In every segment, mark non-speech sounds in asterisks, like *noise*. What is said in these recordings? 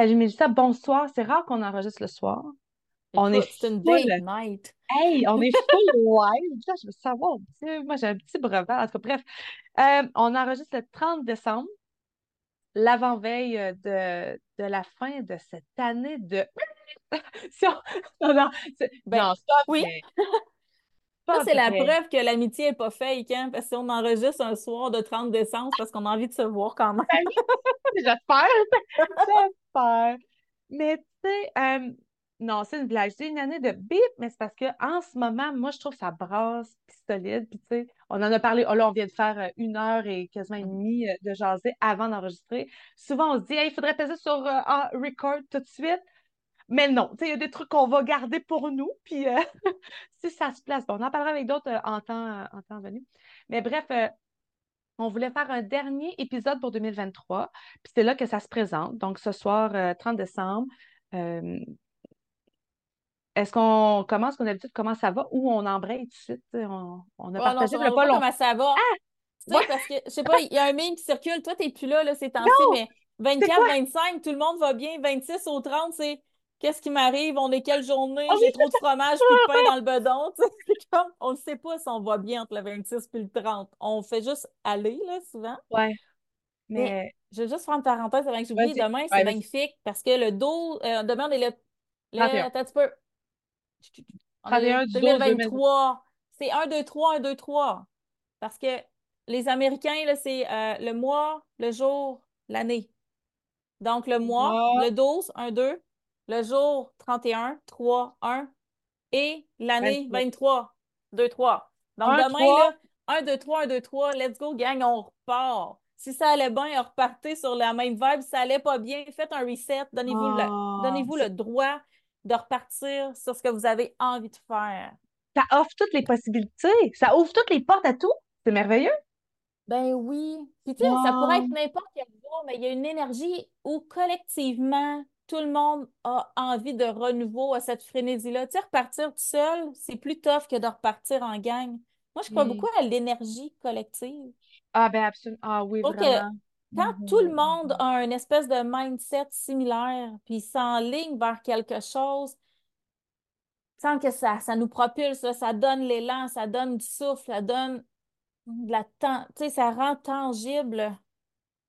Salut Mélissa, bonsoir. C'est rare qu'on enregistre le soir. On est une full. date night. Hey, on est full *laughs* live. Je veux savoir. Moi, j'ai un petit brevet. En tout cas, bref. Euh, on enregistre le 30 décembre, l'avant-veille euh, de, de la fin de cette année de. *laughs* Si on- *laughs* Non, non, Ben non, oui. Ça c'est la preuve que l'amitié est pas fake, hein, parce qu'on enregistre un soir de 30 décembre parce qu'on a envie de se voir quand même. Ben j'espère. *laughs* J'espère. Mais tu sais, euh, non, c'est une blague. C'est une année de bip, mais c'est parce que en ce moment, moi, je trouve que ça brasse, puis solide. Puis tu sais, on en a parlé. Oh, là, on vient de faire euh, une heure et quasiment et demie euh, de jaser avant d'enregistrer. Souvent, on se dit, Hey, il faudrait peser sur euh, ah, record tout de suite. Mais non, tu sais, il y a des trucs qu'on va garder pour nous. Puis euh, *laughs* si ça se place, bon, on en parlera avec d'autres euh, en temps, en temps venu. Mais bref, euh, on voulait faire un dernier épisode pour 2023, puis c'est là que ça se présente. Donc, ce soir, euh, 30 décembre, euh, est-ce qu'on commence, comme d'habitude, comment ça va, ou on embraye tout de suite? On, on a Oh non, partagé ça le pas long. comment ça va. Tu sais, Ouais, parce que, je sais pas, il y a un meme qui circule. Toi, t'es plus là, là, ces temps-ci, non! mais C'est 24, quoi? 25, tout le monde va bien. 26 au 30, c'est qu'est-ce qui m'arrive? On est quelle journée? J'ai trop de *laughs* fromage puis de pain dans le bedon. Tu *laughs* comme, on ne sait pas si on va bien entre le 26 puis le 30. On fait juste aller, là, souvent. ouais, Mais mais je veux juste faire une parenthèse avant que j'oublie. vas-y. Demain, c'est Ouais, magnifique parce que le 12, euh, demain, on est le, le, 31. attends un petit peu. On est 31 le du 12 2020. 2023. C'est 1, 2, 3, 1, 2, 3. Parce que les Américains, là, c'est euh, le mois, le jour, l'année. Donc, le mois, Moi, le 12, 1, 2. Le jour, 31, 3, 1. Et l'année, 23. 23, 2, 3. Donc, 1, demain, 3. là, 1, 2, 3, 1, 2, 3. Let's go, gang, on repart. Si ça allait bien, repartez sur la même vibe. Si ça allait pas bien, faites un reset. Donnez-vous le, c'est- droit de repartir sur ce que vous avez envie de faire. ça offre toutes les possibilités. Ça ouvre toutes les portes à tout. C'est merveilleux. Ben oui. Puis tu sais, ça pourrait être n'importe quel jour, mais il y a une énergie où collectivement, tout le monde a envie de renouveau à cette frénésie-là. Tu sais, repartir tout seul, c'est plus tough que de repartir en gang. Moi, je crois beaucoup à l'énergie collective. Ah, ben absolument. Ah oui, que vraiment. quand tout le Mhm. monde a une espèce de mindset similaire, puis s'enligne vers quelque chose, il semble que ça, ça nous propulse, là, ça donne l'élan, ça donne du souffle, ça donne de la tu sais, ça rend tangible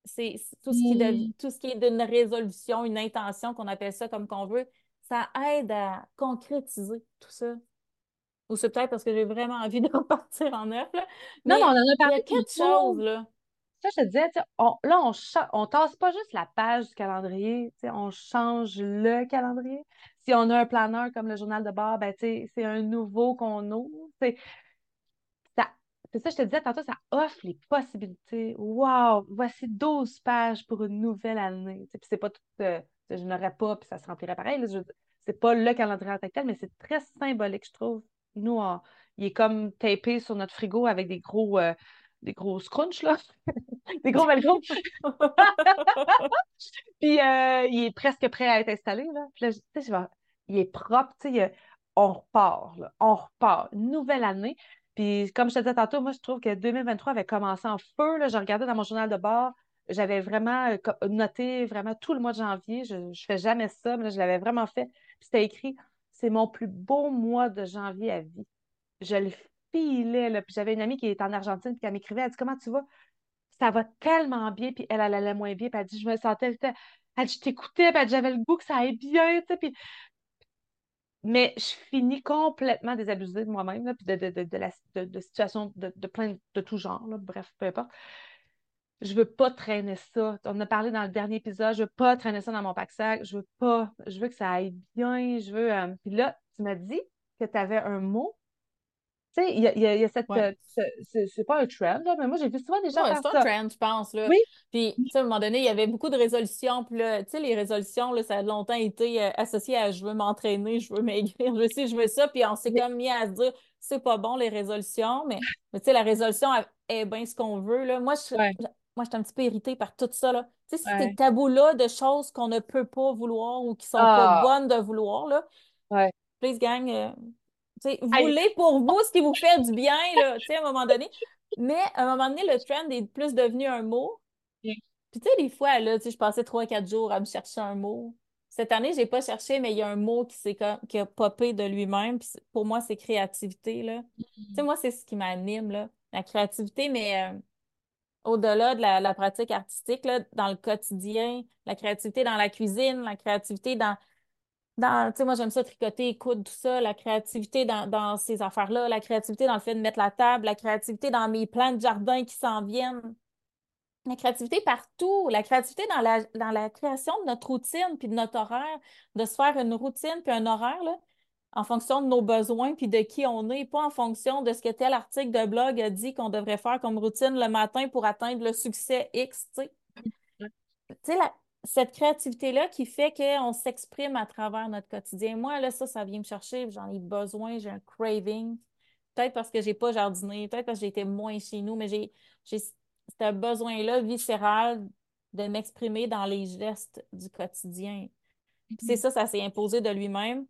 c'est tout ce qui Hmm. tout ce qui est d'une résolution, une intention, qu'on appelle ça comme qu'on veut, ça aide à concrétiser tout ça. Ou c'est peut-être parce que j'ai vraiment envie de *laughs* repartir en neuf, là. Non, mais on Mais en a il y a parlé quelque chose, là. Ça, je te disais, on- là, on, on tasse pas juste la page du calendrier, on change le calendrier. Si on a un planeur comme le journal de bord, ben, c'est un nouveau qu'on ouvre. C'est ça, je te disais tantôt, ça offre les possibilités. Wow! Voici 12 pages pour une nouvelle année. Puis c'est pas euh, je n'aurais pas, puis ça se remplirait pareil. dire, c'est pas le calendrier en tant que tel, mais c'est très symbolique, je trouve. Nous, il est comme tapé sur notre frigo avec des gros, euh, des gros scrunchs, là. *laughs* Des gros. *laughs* Puis euh, il est presque prêt à être installé, là. Il est propre, tu sais, on repart. On repart. Une nouvelle année. Puis comme je te disais tantôt, moi, je trouve que 2023 avait commencé en feu, là. Je regardais dans mon journal de bord, j'avais vraiment euh, noté vraiment tout le mois de janvier. Je ne fais jamais ça, mais là, je l'avais vraiment fait. Puis c'était écrit, c'est mon plus beau mois de janvier à vie. Je le filais, là. Puis j'avais une amie qui est en Argentine, puis elle m'écrivait, elle dit, comment tu vas? ça va tellement bien, puis elle, elle allait moins bien, puis elle dit, je me sentais, elle dit, je t'écoutais, puis j'avais le goût que ça aille bien, tu puis... Mais je finis complètement désabusée de moi-même, puis de, de, de, de, la, de, situations de, plein de tout genre, là, bref, peu importe. Je veux pas traîner ça. On a parlé dans le dernier épisode, je veux pas traîner ça dans mon pack-sac, je veux pas, je veux que ça aille bien, je veux... euh, Puis là, tu m'as dit que tu avais un mot, tu sais, il y a, y a, il y a cette... Ouais. euh, ce- c'est pas un trend, là, mais moi, j'ai vu souvent des gens Ouais, c'est un trend, je pense, là. Oui, Puis, tu sais, à un moment donné, il y avait beaucoup de résolutions. Puis là, tu sais, les résolutions, là, ça a longtemps été euh, associé à je veux m'entraîner, je veux maigrir, je sais, je veux ça. Puis on s'est mais- comme mis à se dire, c'est pas bon, les résolutions. Mais, mais tu sais, la résolution est bien ce qu'on veut, là. Moi, je, ouais, moi, je suis un petit peu irritée par tout ça, là. Tu sais, ces tabous-là de choses qu'on ne peut pas vouloir ou qui sont pas Ah, bonnes de vouloir, là. ouais. Please, gang, euh, tu sais, Hey, voulez pour vous ce qui vous fait du bien, là, tu sais, à un moment donné. Mais à un moment donné, le trend est plus devenu un mot. Puis tu sais, des fois, là, je passais trois, quatre jours à me chercher un mot. cette année, j'ai pas cherché, mais il y a un mot qui, s'est qui a popé de lui-même. Pour moi, c'est créativité, là. Tu sais, moi, c'est ce qui m'anime, là. La créativité, mais euh, au-delà de la, la pratique artistique, là, dans le quotidien, la créativité dans la cuisine, la créativité dans, dans tu sais, moi, j'aime ça tricoter, coudre, tout ça, la créativité dans, dans ces affaires-là, la créativité dans le fait de mettre la table, la créativité dans mes plans de jardin qui s'en viennent. La créativité partout, la créativité dans la, dans la création de notre routine puis de notre horaire, de se faire une routine puis un horaire là, en fonction de nos besoins puis de qui on est, pas en fonction de ce que tel article de blog a dit qu'on devrait faire comme routine le matin pour atteindre le succès X, tu sais. Ouais. Tu sais, la- cette créativité-là qui fait qu'on s'exprime à travers notre quotidien. Moi, là, ça, ça vient me chercher, j'en ai besoin, j'ai un craving. Peut-être parce que j'ai pas jardiné, peut-être parce que été moins chez nous, mais j'ai, j'ai ce besoin-là viscéral de m'exprimer dans les gestes du quotidien. Puis c'est ça, ça s'est imposé de lui-même.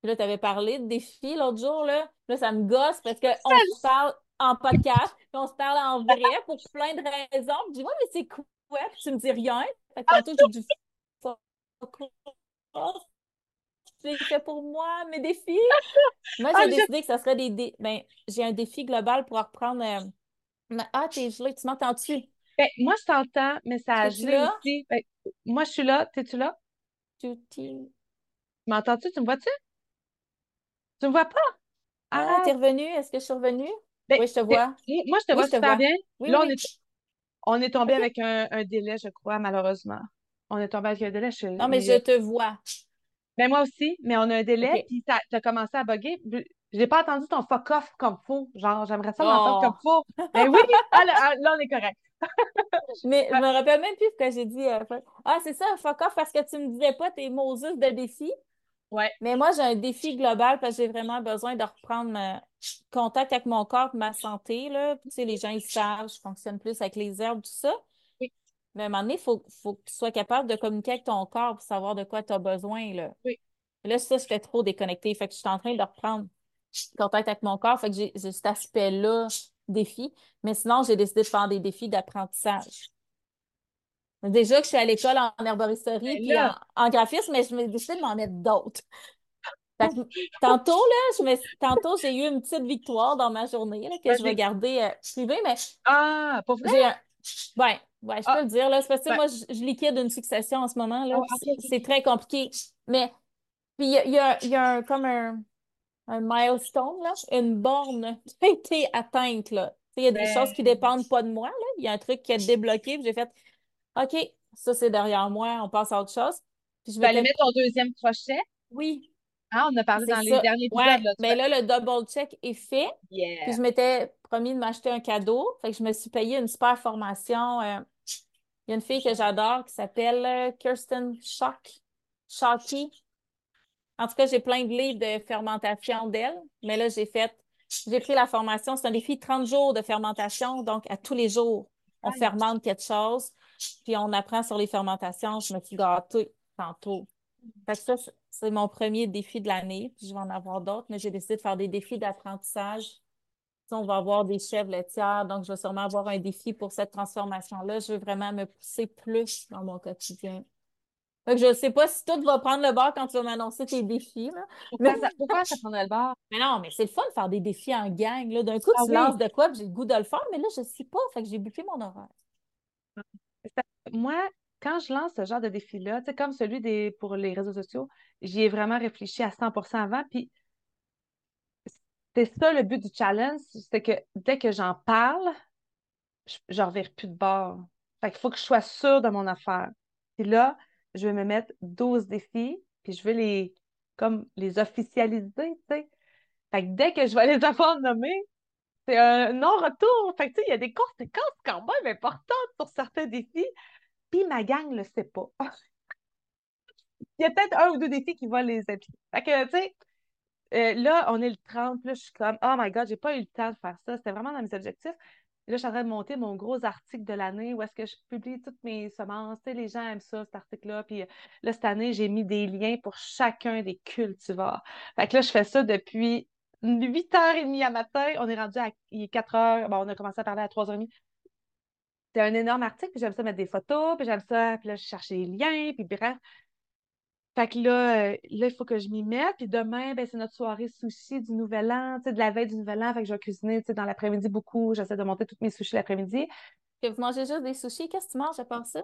Puis là, tu avais parlé de défis l'autre jour, là. Là, ça me gosse parce qu'on se parle en podcast, puis on se parle en vrai pour plein de raisons. Puis je dis, ouais, mais c'est quoi? Puis tu me dis rien. Que tantôt, j'ai off. J'ai fait pour moi mes défis? Moi, Ah, j'ai je- décidé que ça serait des, dé- Ben, j'ai un défi global pour reprendre. euh, Ah, t'es gelé, tu m'entends-tu? Ben, moi, je t'entends, mais ça a gelé. Ben, moi, je suis là. T'es-tu là? Tu, tu... Tu m'entends-tu? Tu me vois-tu? Tu me vois pas? Ah, Ah, t'es revenu? Est-ce que je suis revenue? ben, Oui, je te vois. moi, je te Oui, vois je te super vois. bien. Oui, Là, on oui. est, on est tombé avec un, un délai, je crois, malheureusement. On est tombé avec un délai. Je, Non, mais mais, je te vois. ben, moi aussi, mais on a un délai, puis ça a commencé à bugger. J'ai pas entendu ton fuck off comme faux. Genre, j'aimerais ça l'entendre comme Oh! faux. Ben oui, *laughs* ah, là, ah, là, on est correct. *laughs* Mais je Ouais, me rappelle même plus ce que j'ai dit. euh, Ah, c'est ça, fuck off, parce que tu me disais pas tes juste de défi. Ouais, Mais moi, j'ai un défi global parce que j'ai vraiment besoin de reprendre ma- contact avec mon corps ma santé. Là. Puis, tu sais, les gens, ils savent, je fonctionne plus avec les herbes, tout ça. oui, Mais à un moment donné, il faut, faut que tu sois capable de communiquer avec ton corps pour savoir de quoi tu as besoin. Là. oui. Là, ça, j'étais trop déconnectée. Fait que je suis en train de reprendre contact avec mon corps. Fait que j'ai cet aspect-là, défi. Mais sinon, j'ai décidé de faire des défis d'apprentissage. Déjà que je suis à l'école en herboristerie Ben puis en, en graphisme, mais je me décidé de m'en mettre d'autres. Tantôt, là, je me, tantôt, j'ai eu une petite victoire dans ma journée là, que je vais garder euh, privée, mais Ah, pour vrai? un. Ouais, ouais, je Ah, peux le dire. Là, c'est parce que ben, moi, je, je liquide une succession en ce moment. Là, oh, c'est très compliqué. Mais puis il y a, y a- il y a un, comme un, un milestone, là, une borne qui a été atteinte. Il y a des choses qui Ben, dépendent pas de moi. Il y a un truc qui est débloqué. J'ai fait OK, ça c'est derrière moi, on passe à autre chose. Puis je tu vas aller mettre ton deuxième crochet? Oui, Ah, on a parlé dans les derniers épisodes, Ouais, là. Mais vas... là, le double check est fait. Puis je m'étais promis de m'acheter un cadeau. Fait que je me suis payé une super formation. euh, Il y a une fille que j'adore qui s'appelle euh, Kirsten Schock. Shockey. En tout cas, j'ai plein de livres de fermentation d'elle. Mais là, j'ai fait, j'ai pris la formation. C'est un défi 30 jours de fermentation. Donc, à tous les jours, on fermente quelque chose. Puis on apprend sur les fermentations. Je me suis gâtée tantôt. Fait que ça, c'est- mon premier défi de l'année. Puis je vais en avoir d'autres, mais j'ai décidé de faire des défis d'apprentissage. On va avoir des chèvres laitières, donc je vais sûrement avoir un défi pour cette transformation-là. Je veux vraiment me pousser plus dans mon quotidien. Fait que je ne sais pas si tout va prendre le bord quand tu vas m'annoncer tes défis, là. Mais, Pourquoi ça, pourquoi ça prendrait le bord? mais non, mais c'est le fun de faire des défis en gang. D'un coup, Ah tu oui. lances de quoi, j'ai le goût de le faire, mais là, je ne sais pas. Fait que j'ai bouclé mon horaire. Moi, quand je lance ce genre de défi-là, comme celui des, pour les réseaux sociaux, j'y ai vraiment réfléchi à 100% avant. Puis c'est ça le but du challenge, c'est que dès que j'en parle, je ne plus de bord. Fait qu'il faut que je sois sûre de mon affaire. Puis là, je vais me mettre 12 défis, puis je vais les, comme, les officialiser. Fait que dès que je vais les *laughs* avoir nommés, c'est un non-retour. Fait que, il y a des conséquences quand même importantes sur certains défis. Puis ma gang ne le sait pas. *laughs* Il y a peut-être un ou deux défis qui vont les appliquer. Fait que, tu sais, euh, là, on est le 30, puis là, je suis comme, oh my God, j'ai pas eu le temps de faire ça. C'était vraiment dans mes objectifs. Là, je suis en train de monter mon gros article de l'année où est-ce que je publie toutes mes semences. Les gens aiment ça, cet article-là. Puis euh, là, cette année, j'ai mis des liens pour chacun des cultivars. Fait que là, je fais ça depuis 8h30 à matin. On est rendu à il est 4h. Bon, on a commencé à parler à 3h30. C'est un énorme article, puis j'aime ça mettre des photos, puis j'aime ça, puis là, je cherche les liens, puis bref. Fait que là, euh, là, il faut que je m'y mette. Puis demain, ben, c'est notre soirée sushi du Nouvel An, tu sais, de la veille du Nouvel An. Fait que je vais cuisiner, tu sais, dans l'après-midi beaucoup. J'essaie de monter tous mes sushis l'après-midi. Que vous mangez juste des sushis, qu'est-ce que tu manges à part ça?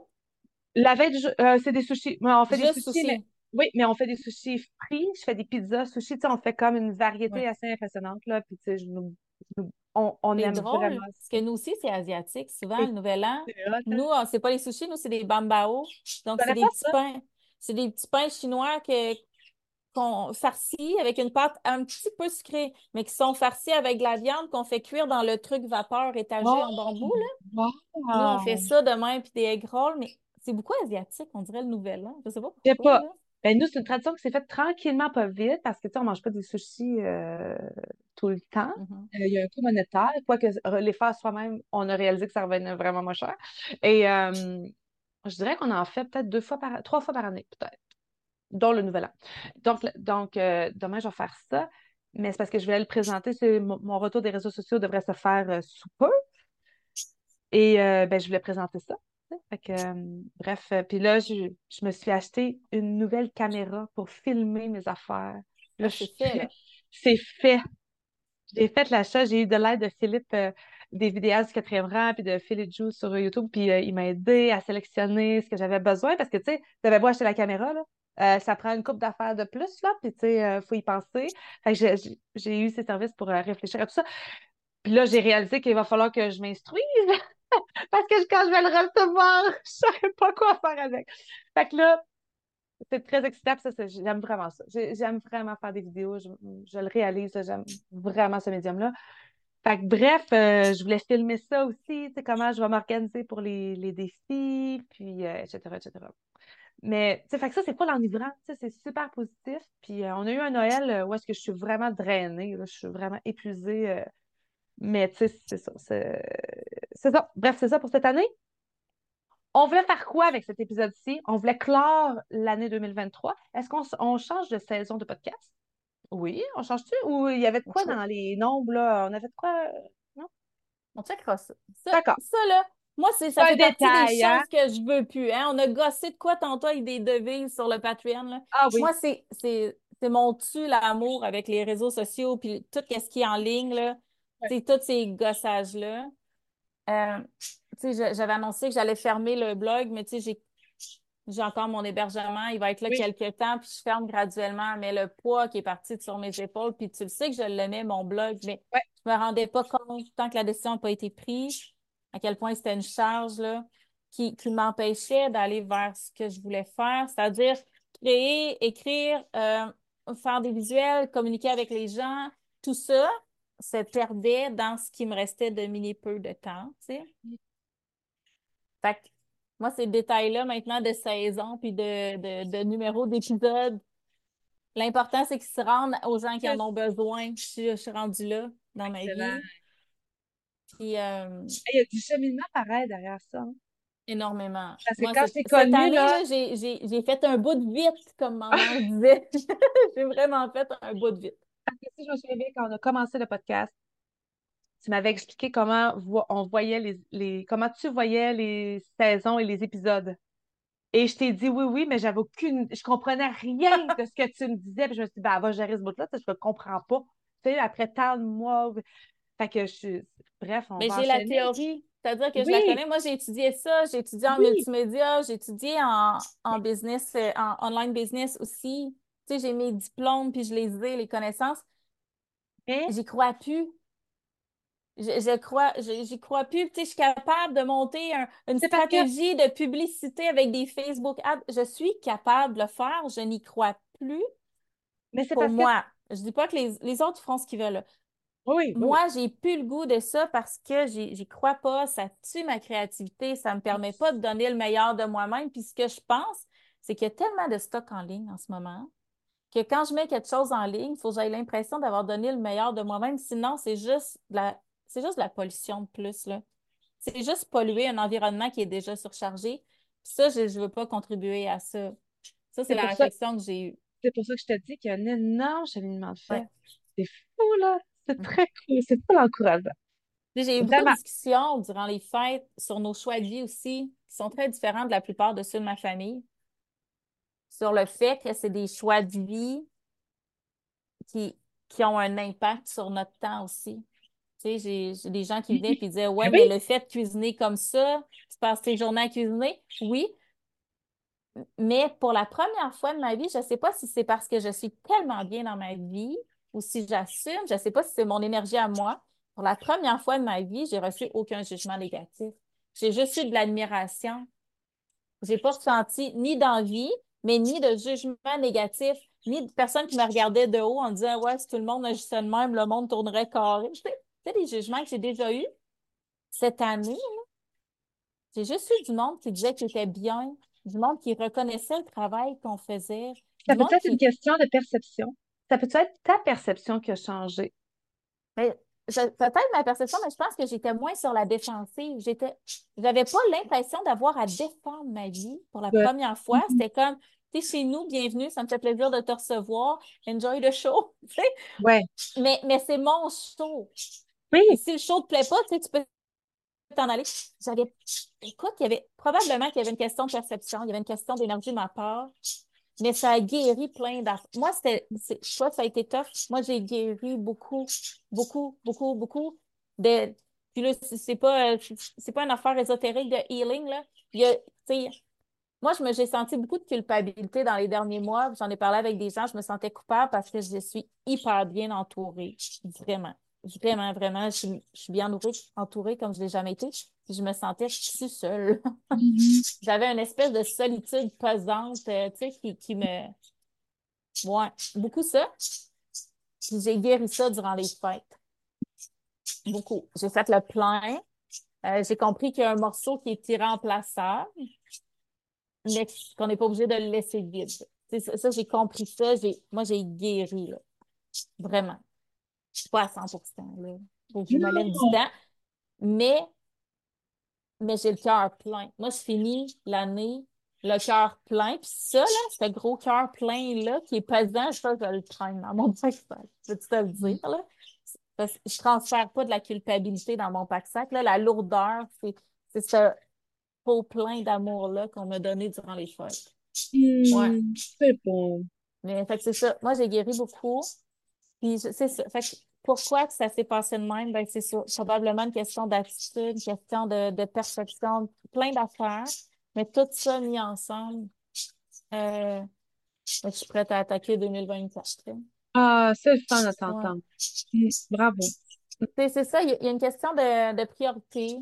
La veille euh, c'est des sushis. On fait des Juste sushis, sushi. mais oui, mais on fait des sushis frits. Je fais des pizzas sushis. Tu sais, on fait comme une variété Ouais. assez impressionnante, là. Puis, tu sais, je nous- je nous- on, on aime drôle, vraiment parce que nous aussi, c'est asiatique. Souvent, le Nouvel An, hein? nous, c'est pas les sushis, nous, c'est des bambao. Donc, c'est des petits ça? pains. C'est des petits pains chinois que, qu'on farcis avec une pâte un petit peu sucrée, mais qui sont farcis avec de la viande qu'on fait cuire dans le truc vapeur étagé en bambou, là. Nous, on fait ça demain, puis des egg rolls, mais c'est beaucoup asiatique, on dirait le Nouvel An. Je sais pas Je sais pourquoi, pas. Ben, nous, c'est une tradition qui s'est faite tranquillement, pas vite, parce que, tu sais, on mange pas des sushis euh, tout le temps. Mhm. Euh, il y a un coût monétaire. Quoique les faire soi-même, on a réalisé que ça revenait vraiment moins cher. Et euh, je dirais qu'on en fait peut-être deux fois par, trois fois par année, peut-être, dont le Nouvel An. Donc, donc euh, demain, je vais faire ça. Mais c'est parce que je vais le présenter. C'est mon, retour des réseaux sociaux devrait se faire sous peu. Et ben, je voulais présenter ça. Fait que, euh, bref, euh, puis là, je, je me suis acheté une nouvelle caméra pour filmer mes affaires. Là, Ah, c'est fait. *laughs* C'est fait. J'ai fait l'achat, j'ai eu de l'aide de Philippe, euh, des vidéastes du quatrième rang, puis de Philippe Jou sur YouTube, puis euh, il m'a aidé à sélectionner ce que j'avais besoin, parce que, tu sais, j'avais beau acheter la caméra, là, euh, ça prend une coupe d'affaires de plus, là, puis, tu sais, euh, faut y penser. Fait que j'ai eu ces services pour euh, réfléchir à tout ça. Puis là, j'ai réalisé qu'il va falloir que je m'instruise, *laughs* parce que quand je vais le recevoir, *laughs* je ne saurais pas quoi faire avec. Fait que là, c'est très excitant, ça, j'aime vraiment ça. J'ai- J'aime vraiment faire des vidéos, je, le réalise, j'aime vraiment ce médium-là. Fait que bref, euh, je voulais filmer ça aussi, comment je vais m'organiser pour les, défis, puis euh, etc., etc. Mais, fait que ça, c'est pas l'enivrant, c'est super positif. Puis euh, on a eu un Noël où est-ce que je suis vraiment drainée, je suis vraiment épuisée. Mais, tu sais, c'est ça, c'est ça. Bref, c'est ça pour cette année. On voulait faire quoi avec cet épisode-ci? On voulait clore l'année 2023. Est-ce qu'on change de saison de podcast? Oui, on change-tu? Ou il y avait de quoi dans les nombres, là? On avait de quoi? Non? On checkera ça. Ça, D'accord. ça, là, moi, c'est, ça fait partie des détail, hein? choses que je veux plus. Hein? On a gossé de quoi tantôt avec des devises sur le Patreon. Là? Ah oui. Moi, c'est mon tue l'amour avec les réseaux sociaux puis tout ce qui est en ligne. Là. Ouais. Tous ces gossages-là. Euh, j'avais annoncé que j'allais fermer le blog, mais j'ai j'ai encore mon hébergement, il va être là Oui. quelques temps, puis je ferme graduellement. Mais le poids qui est parti sur mes épaules, puis tu le sais que je l'aimais, mon blog, mais Ouais. je me rendais pas compte, tant que la décision n'a pas été prise, à quel point c'était une charge là, qui, qui m'empêchait d'aller vers ce que je voulais faire, c'est-à-dire créer, écrire, euh, faire des visuels, communiquer avec les gens, tout ça se perdait dans ce qui me restait de mini peu de temps, tu sais. Fait que moi, ces détails-là maintenant de saison puis de, de, de numéro d'épisode, l'important, c'est qu'ils se rendent aux gens qui en ont besoin. Je suis, je suis rendue là dans ma vie. Puis, euh, Il y a du cheminement pareil derrière ça. hein. énormément. Parce que Moi, quand je t'ai connue, là- là, j'ai, j'ai, j'ai fait un bout de vite, comme maman *laughs* disait. *laughs* J'ai vraiment fait un bout de vite. Parce que si je me souviens bien, quand on a commencé le podcast, tu m'avais expliqué comment on voyait les, les- comment tu voyais les saisons et les épisodes. Et je t'ai dit oui, oui, mais j'avais aucune. Je comprenais rien de ce que tu me disais. Puis je me suis dit, ben, va gérer ce bout-là, je ne comprends pas. Tu sais, après tant de mois. Fait que je suis. Bref, on Mais j'ai la théorie, c'est-à-dire que je la connais. Moi, j'ai étudié ça, j'ai étudié en Oui. multimédia, j'ai étudié en, en business, euh, en online business aussi. Tu sais, j'ai mes diplômes, puis je les ai, les connaissances. Mais J'y crois plus. Je, je crois, j'y crois plus. Tu sais, je suis capable de monter un- une stratégie de publicité avec des Facebook ads. Je suis capable de le faire. Je n'y crois plus mais c'est pour parce que. moi. Je dis pas que les, les autres feront ce qu'ils veulent. Oui, oui. Moi, j'ai plus le goût de ça parce que j'y crois pas. Ça tue ma créativité. Ça me permet pas de donner le meilleur de moi-même. Puis ce que je pense, c'est qu'il y a tellement de stock en ligne en ce moment que quand je mets quelque chose en ligne, il faut que j'aie l'impression d'avoir donné le meilleur de moi-même. Sinon, c'est juste de la, c'est juste de la pollution de plus. C'est juste polluer un environnement qui est déjà surchargé. Puis ça, je ne veux pas contribuer à ça. Ça, c'est la ça- réflexion que j'ai eue. C'est pour ça que je te dis qu'il y a un énorme cheminement de fait. Ouais. C'est fou, là. C'est Mhm. très cool. C'est pas l'encourageant. Puis J'ai eu beaucoup de discussions durant les fêtes sur nos choix de vie aussi, qui sont très différents de la plupart de ceux de ma famille. Sur le fait que c'est des choix de vie qui, qui ont un impact sur notre temps aussi. Tu sais, j'ai des gens qui venaient et disaient Ouais, mais le fait de cuisiner comme ça, tu passes tes journées à cuisiner? Oui. Mais pour la première fois de ma vie, je ne sais pas si c'est parce que je suis tellement bien dans ma vie ou si j'assume, je ne sais pas si c'est mon énergie à moi. Pour la première fois de ma vie, j'ai reçu aucun jugement négatif. J'ai juste eu de l'admiration. J'ai pas ressenti ni d'envie, mais ni de jugement négatif, ni de personnes qui me regardaient de haut en disant Ouais, si tout le monde agissait de même, le monde tournerait carré. Tu sais, des jugements que j'ai déjà eus cette année. J'ai juste eu du monde qui disait que j'étais bien, du monde qui reconnaissait le travail qu'on faisait. Ça peut être une question de perception. Ça peut être ta perception qui a changé. Mais peut-être ma perception, mais je pense que j'étais moins sur la défensive. J'étais, j'avais pas l'impression d'avoir à défendre ma vie pour la première fois. Mm-hmm. C'était comme, tu chez nous, bienvenue, ça me fait plaisir de te recevoir. Enjoy the show. *laughs* ouais. Mais, mais c'est mon show. Oui. si le show te plaît pas, tu peux t'en aller. J'avais, écoute, il y avait probablement qu'il y avait une question de perception, il y avait une question d'énergie de ma part mais ça a guéri plein d'affaires. Moi, c'était, toi, ça a été tough. Moi, j'ai guéri beaucoup, beaucoup, beaucoup, beaucoup de. Puis là, c'est pas, c'est pas une affaire ésotérique de healing, là. Il y a, moi, je me, j'ai senti beaucoup de culpabilité dans les derniers mois. J'en ai parlé avec des gens, je me sentais coupable parce que je suis hyper bien entourée. Vraiment. Vraiment, vraiment. Je, suis bien entourée, comme je l'ai jamais été je me sentais si seule. Mm-hmm. *laughs* J'avais une espèce de solitude pesante, euh, tu sais, qui, qui me. Ouais, beaucoup ça. Puis j'ai guéri ça durant les fêtes. Beaucoup. J'ai fait le plein. Euh, j'ai compris qu'il y a un morceau qui est irremplaçable, mais qu'on n'est pas obligé de le laisser vide. Ça, ça j'ai compris ça. Moi, j'ai guéri, là. Vraiment. Je suis pas à 100% là. Faut que je me lève du temps. Mais mais j'ai le cœur plein. Moi, je finis l'année le cœur plein. Puis ça, là, ce gros cœur plein-là, qui est pesant, ça, je le traîne dans mon *laughs* pack-sac. Peux-tu te le dire, là? Parce que je transfère pas de la culpabilité dans mon pack-sac. Là, la lourdeur, c'est, c'est ce pot plein d'amour-là qu'on m'a donné durant les fêtes. Hmm, ouais. C'est bon. Mais, fait que c'est ça. Moi, j'ai guéri beaucoup. Puis, c'est ça. Fait que pourquoi que ça s'est passé de même? Ben, c'est probablement une question d'attitude, une question de, perception, plein d'affaires, mais tout ça mis ensemble, euh, je suis prête à attaquer 2024. Ah, c'est le fun de t'entendre. Bravo. C'est ça, il y, a une question de, priorité.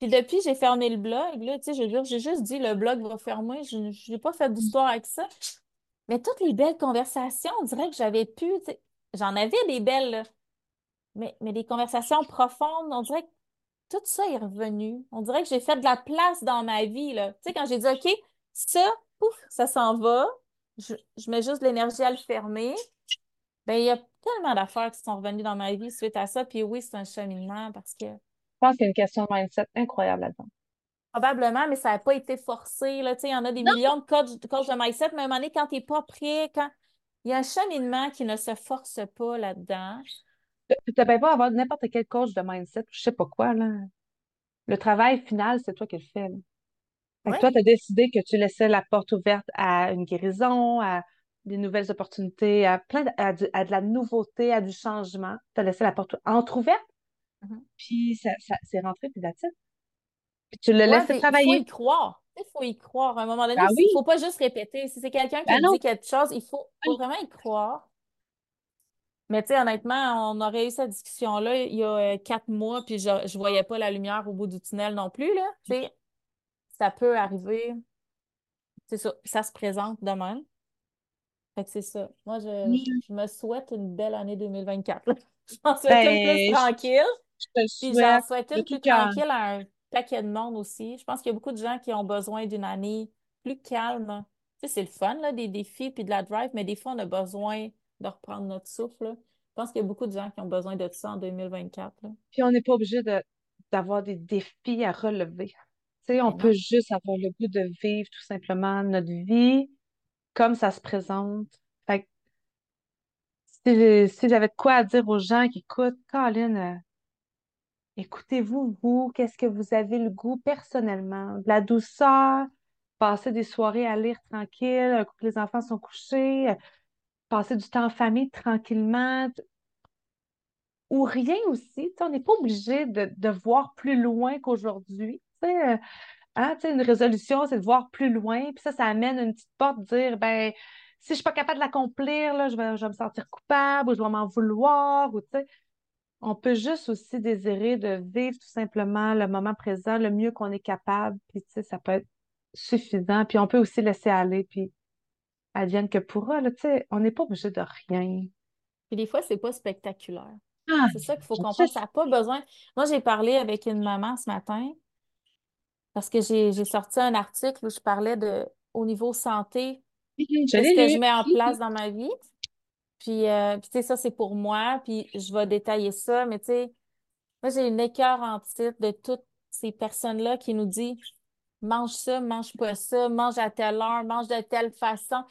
Puis depuis, j'ai fermé le blog, là, tu sais, j'ai juste dit le blog va fermer, je n'ai pas fait d'histoire avec ça. Mais toutes les belles conversations, on dirait que j'avais pu, j'en avais des belles, mais, mais des conversations profondes, on dirait que tout ça est revenu. On dirait que j'ai fait de la place dans ma vie. Là. Tu sais, quand j'ai dit OK, ça, pouf, ça s'en va, je, mets juste de l'énergie à le fermer. Ben, il y a tellement d'affaires qui sont revenues dans ma vie suite à ça. Puis oui, c'est un cheminement parce que. Je pense qu'il y a une question de mindset incroyable là-dedans. Probablement, mais ça n'a pas été forcé. Là. Tu sais, il y en a des millions de coachs, de mindset, mais à un moment donné, quand tu n'es pas prêt, quand il y a un cheminement qui ne se force pas là-dedans. Tu ne peux pas avoir n'importe quel coach de mindset, je sais pas quoi, là. Le travail final, c'est toi qui le fais. toi, tu as décidé que tu laissais la porte ouverte à une guérison, à des nouvelles opportunités, à plein de, à, de la nouveauté, à du changement. Tu as laissé la porte entrouverte, mm-hmm. puis ça, ça c'est rentré, puis la Puis tu le laisses travailler. Il faut y croire. Il faut y croire. À un moment donné, ah il ne faut pas juste répéter. Si c'est quelqu'un qui ben dit quelque chose, il faut, faut vraiment y croire. Mais tu sais, honnêtement, on aurait eu cette discussion-là il y a euh, quatre mois, puis je ne voyais pas la lumière au bout du tunnel non plus, là. Ça peut arriver. C'est ça, ça se présente demain. Fait que c'est ça. Moi, je, me souhaite une belle année 2024. *laughs* Je m'en souhaite une plus ben, tranquille. Je Puis j'en souhaite une plus tranquille à un paquet de monde aussi. Je pense qu'il y a beaucoup de gens qui ont besoin d'une année plus calme. Tu sais, c'est le fun, là, des défis puis de la drive, mais des fois, on a besoin de reprendre notre souffle. Je pense qu'il y a beaucoup de gens qui ont besoin de ça en 2024. Puis on n'est pas obligé d'avoir des défis à relever. On peut juste avoir le goût de vivre tout simplement notre vie comme ça se présente. Fait si j'avais de quoi à dire aux gens qui écoutent, Colin, euh, écoutez-vous, vous, qu'est-ce que vous avez le goût personnellement? De la douceur, passer des soirées à lire tranquille, que les enfants sont couchés, passer du temps en famille tranquillement. Ou rien aussi. on n'est pas obligé de, de, voir plus loin qu'aujourd'hui. Euh, hein, une résolution, c'est de voir plus loin. Puis ça, ça amène une petite porte dire, ben, si je ne suis pas capable de l'accomplir, je vais, je me sentir coupable ou je vais m'en vouloir. Ou, on peut juste aussi désirer de vivre tout simplement le moment présent le mieux qu'on est capable. Puis, ça peut être suffisant. Puis, on peut aussi laisser aller. Puis, advienne que pourra. Là, tu sais, on n'est pas obligé de rien. Puis, des fois, c'est pas spectaculaire. Ah, c'est ça qu'il faut comprendre. Ça n'a pas besoin. Moi, j'ai parlé avec une maman ce matin parce que j'ai sorti un article où je parlais de au niveau santé, qu'est-ce que je mets en place dans ma vie. Puis, euh, puis tu sais, ça, c'est pour moi. Puis, je vais détailler ça. Mais tu sais, moi, j'ai une écœur en titre de toutes ces personnes-là qui nous disent mange ça, mange pas ça, mange à telle heure, mange de telle façon.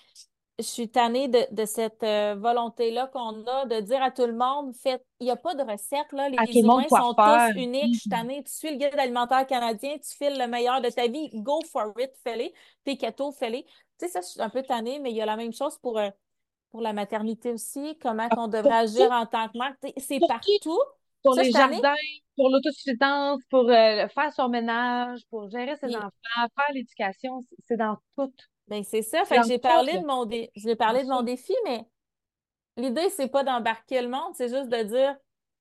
Je suis tannée de, cette euh, volonté-là qu'on a de dire à tout le monde, fait, il n'y a pas de recette, là. Les, humains sont tous uniques. Je suis tannée. Tu suis le guide alimentaire canadien, tu files le meilleur de ta vie. Go for it, fais-le. T'es keto, fais-le. Tu sais, ça, je suis un peu tannée, mais il y a la même chose pour, euh, pour la maternité aussi. Comment ah, on devrait agir en tant que mère. C'est partout. Pour les jardins, pour l'autosuffisance, pour euh, faire son ménage, pour gérer ses enfants, faire l'éducation, c'est dans tout. Ben c'est ça. Fait que j'ai parlé de mon j'ai parlé de mon défi, mais l'idée, c'est pas d'embarquer le monde, c'est juste de dire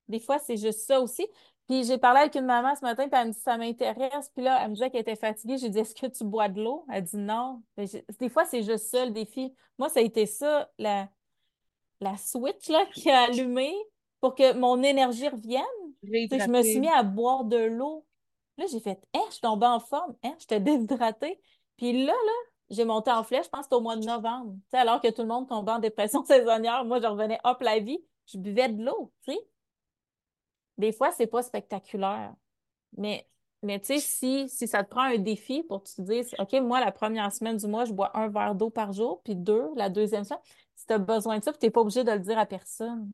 des fois, c'est juste ça aussi. Puis j'ai parlé avec une maman ce matin, puis elle me dit ça m'intéresse. Puis là, elle me disait qu'elle était fatiguée. J'ai dit Est-ce que tu bois de l'eau? Elle dit non. Des fois, c'est juste ça le défi. Moi, ça a été ça, la, la switch là, qui a allumé pour que mon énergie revienne. Je me suis mis à boire de l'eau. Là, j'ai fait Hein, je suis tombée en forme, hein, j'étais déshydratée. Puis là, là, j'ai monté en flèche, je pense que c'était au mois de novembre. alors que tout le monde tombait en dépression *laughs* saisonnière, moi, je revenais hop la vie, je buvais de l'eau, tu sais. Des fois, c'est pas spectaculaire. Mais, mais tu sais, si, si ça te prend un défi pour que tu te dises, OK, moi, la première semaine du mois, je bois un verre d'eau par jour, puis deux, la deuxième semaine, si tu as besoin de ça, tu n'es pas obligé de le dire à personne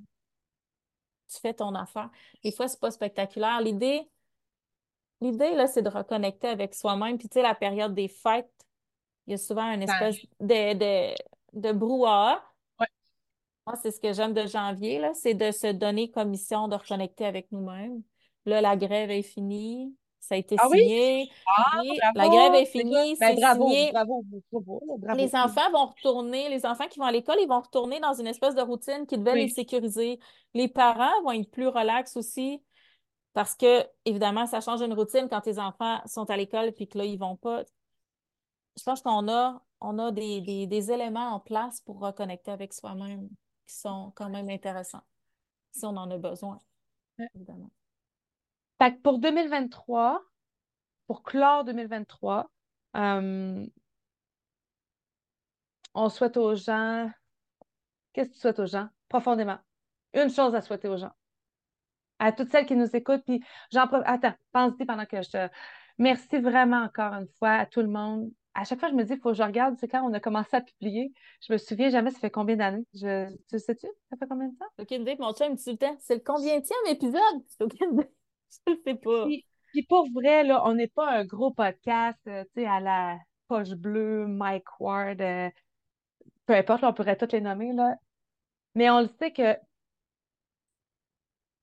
tu fais ton affaire. Des fois, c'est pas spectaculaire. L'idée, l'idée, là, c'est de reconnecter avec soi-même. Puis, tu sais, la période des fêtes, il y a souvent une espèce de, de, de brouhaha. Moi, c'est ce que j'aime de janvier, là, c'est de se donner commission de reconnecter avec nous-mêmes. Là, la grève est finie. Ça a été ah signé. Ah, la grève est finie, ben, c'est signé. Bravo, les enfants vont retourner, les enfants qui vont à l'école, ils vont retourner dans une espèce de routine qui devait les sécuriser. Les parents vont être plus relax aussi parce que, évidemment, ça change une routine quand tes enfants sont à l'école puis que là, ils vont pas. Je pense qu'on a, on a des, des éléments en place pour reconnecter avec soi-même qui sont quand même intéressants, si on en a besoin, évidemment. Pour 2023, pour clore 2023, euh, on souhaite aux gens. Qu'est-ce que tu souhaites aux gens? Profondément. Une chose à souhaiter aux gens. À toutes celles qui nous écoutent. Puis j'en Attends, pense-y pendant que je te. Merci vraiment encore une fois à tout le monde. À chaque fois, je me dis, il faut que je regarde, c'est quand on a commencé à publier. Je me souviens jamais, ça fait combien d'années? Je... Tu sais-tu? Ça fait combien de temps? Aucune idée, mon chum, tu le temps. C'est le combienième épisode? Aucune idée. Je sais pas. Puis, pour vrai, là, on n'est pas un gros podcast, euh, tu sais, à la poche bleue, Mike Ward, euh, peu importe, on pourrait tous les nommer, là. Mais on le sait que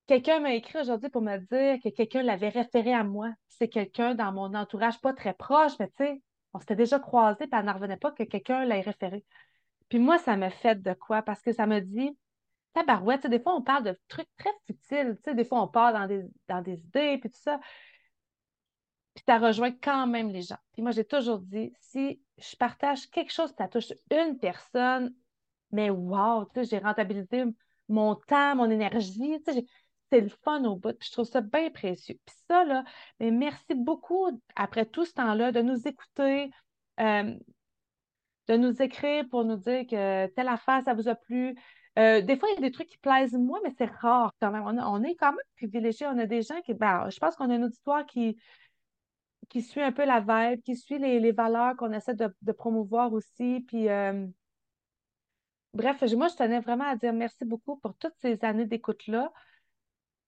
quelqu'un m'a écrit aujourd'hui pour me dire que quelqu'un l'avait référé à moi. C'est quelqu'un dans mon entourage, pas très proche, mais tu sais, on s'était déjà croisés, puis elle n'en revenait pas que quelqu'un l'ait référé. Puis moi, ça me fait de quoi? Parce que ça me dit, tabarouette, des fois, on parle de trucs très futiles, des fois, on parle dans des, dans des idées, puis tout ça. Puis ça rejoint quand même les gens. Puis moi, j'ai toujours dit, si je partage quelque chose, ça touche une personne, mais wow, j'ai rentabilisé mon temps, mon énergie, c'est le fun au bout, puis je trouve ça bien précieux. Puis ça, là, mais merci beaucoup, après tout ce temps-là, de nous écouter, euh, de nous écrire pour nous dire que telle affaire, ça vous a plu, euh, des fois, il y a des trucs qui plaisent moins, mais c'est rare quand même. On, est quand même privilégiés. On a des gens qui. Ben, je pense qu'on a une auditoire qui, qui suit un peu la vibe, qui suit les, valeurs qu'on essaie de, promouvoir aussi. Puis, euh, bref, moi, je tenais vraiment à dire merci beaucoup pour toutes ces années d'écoute-là.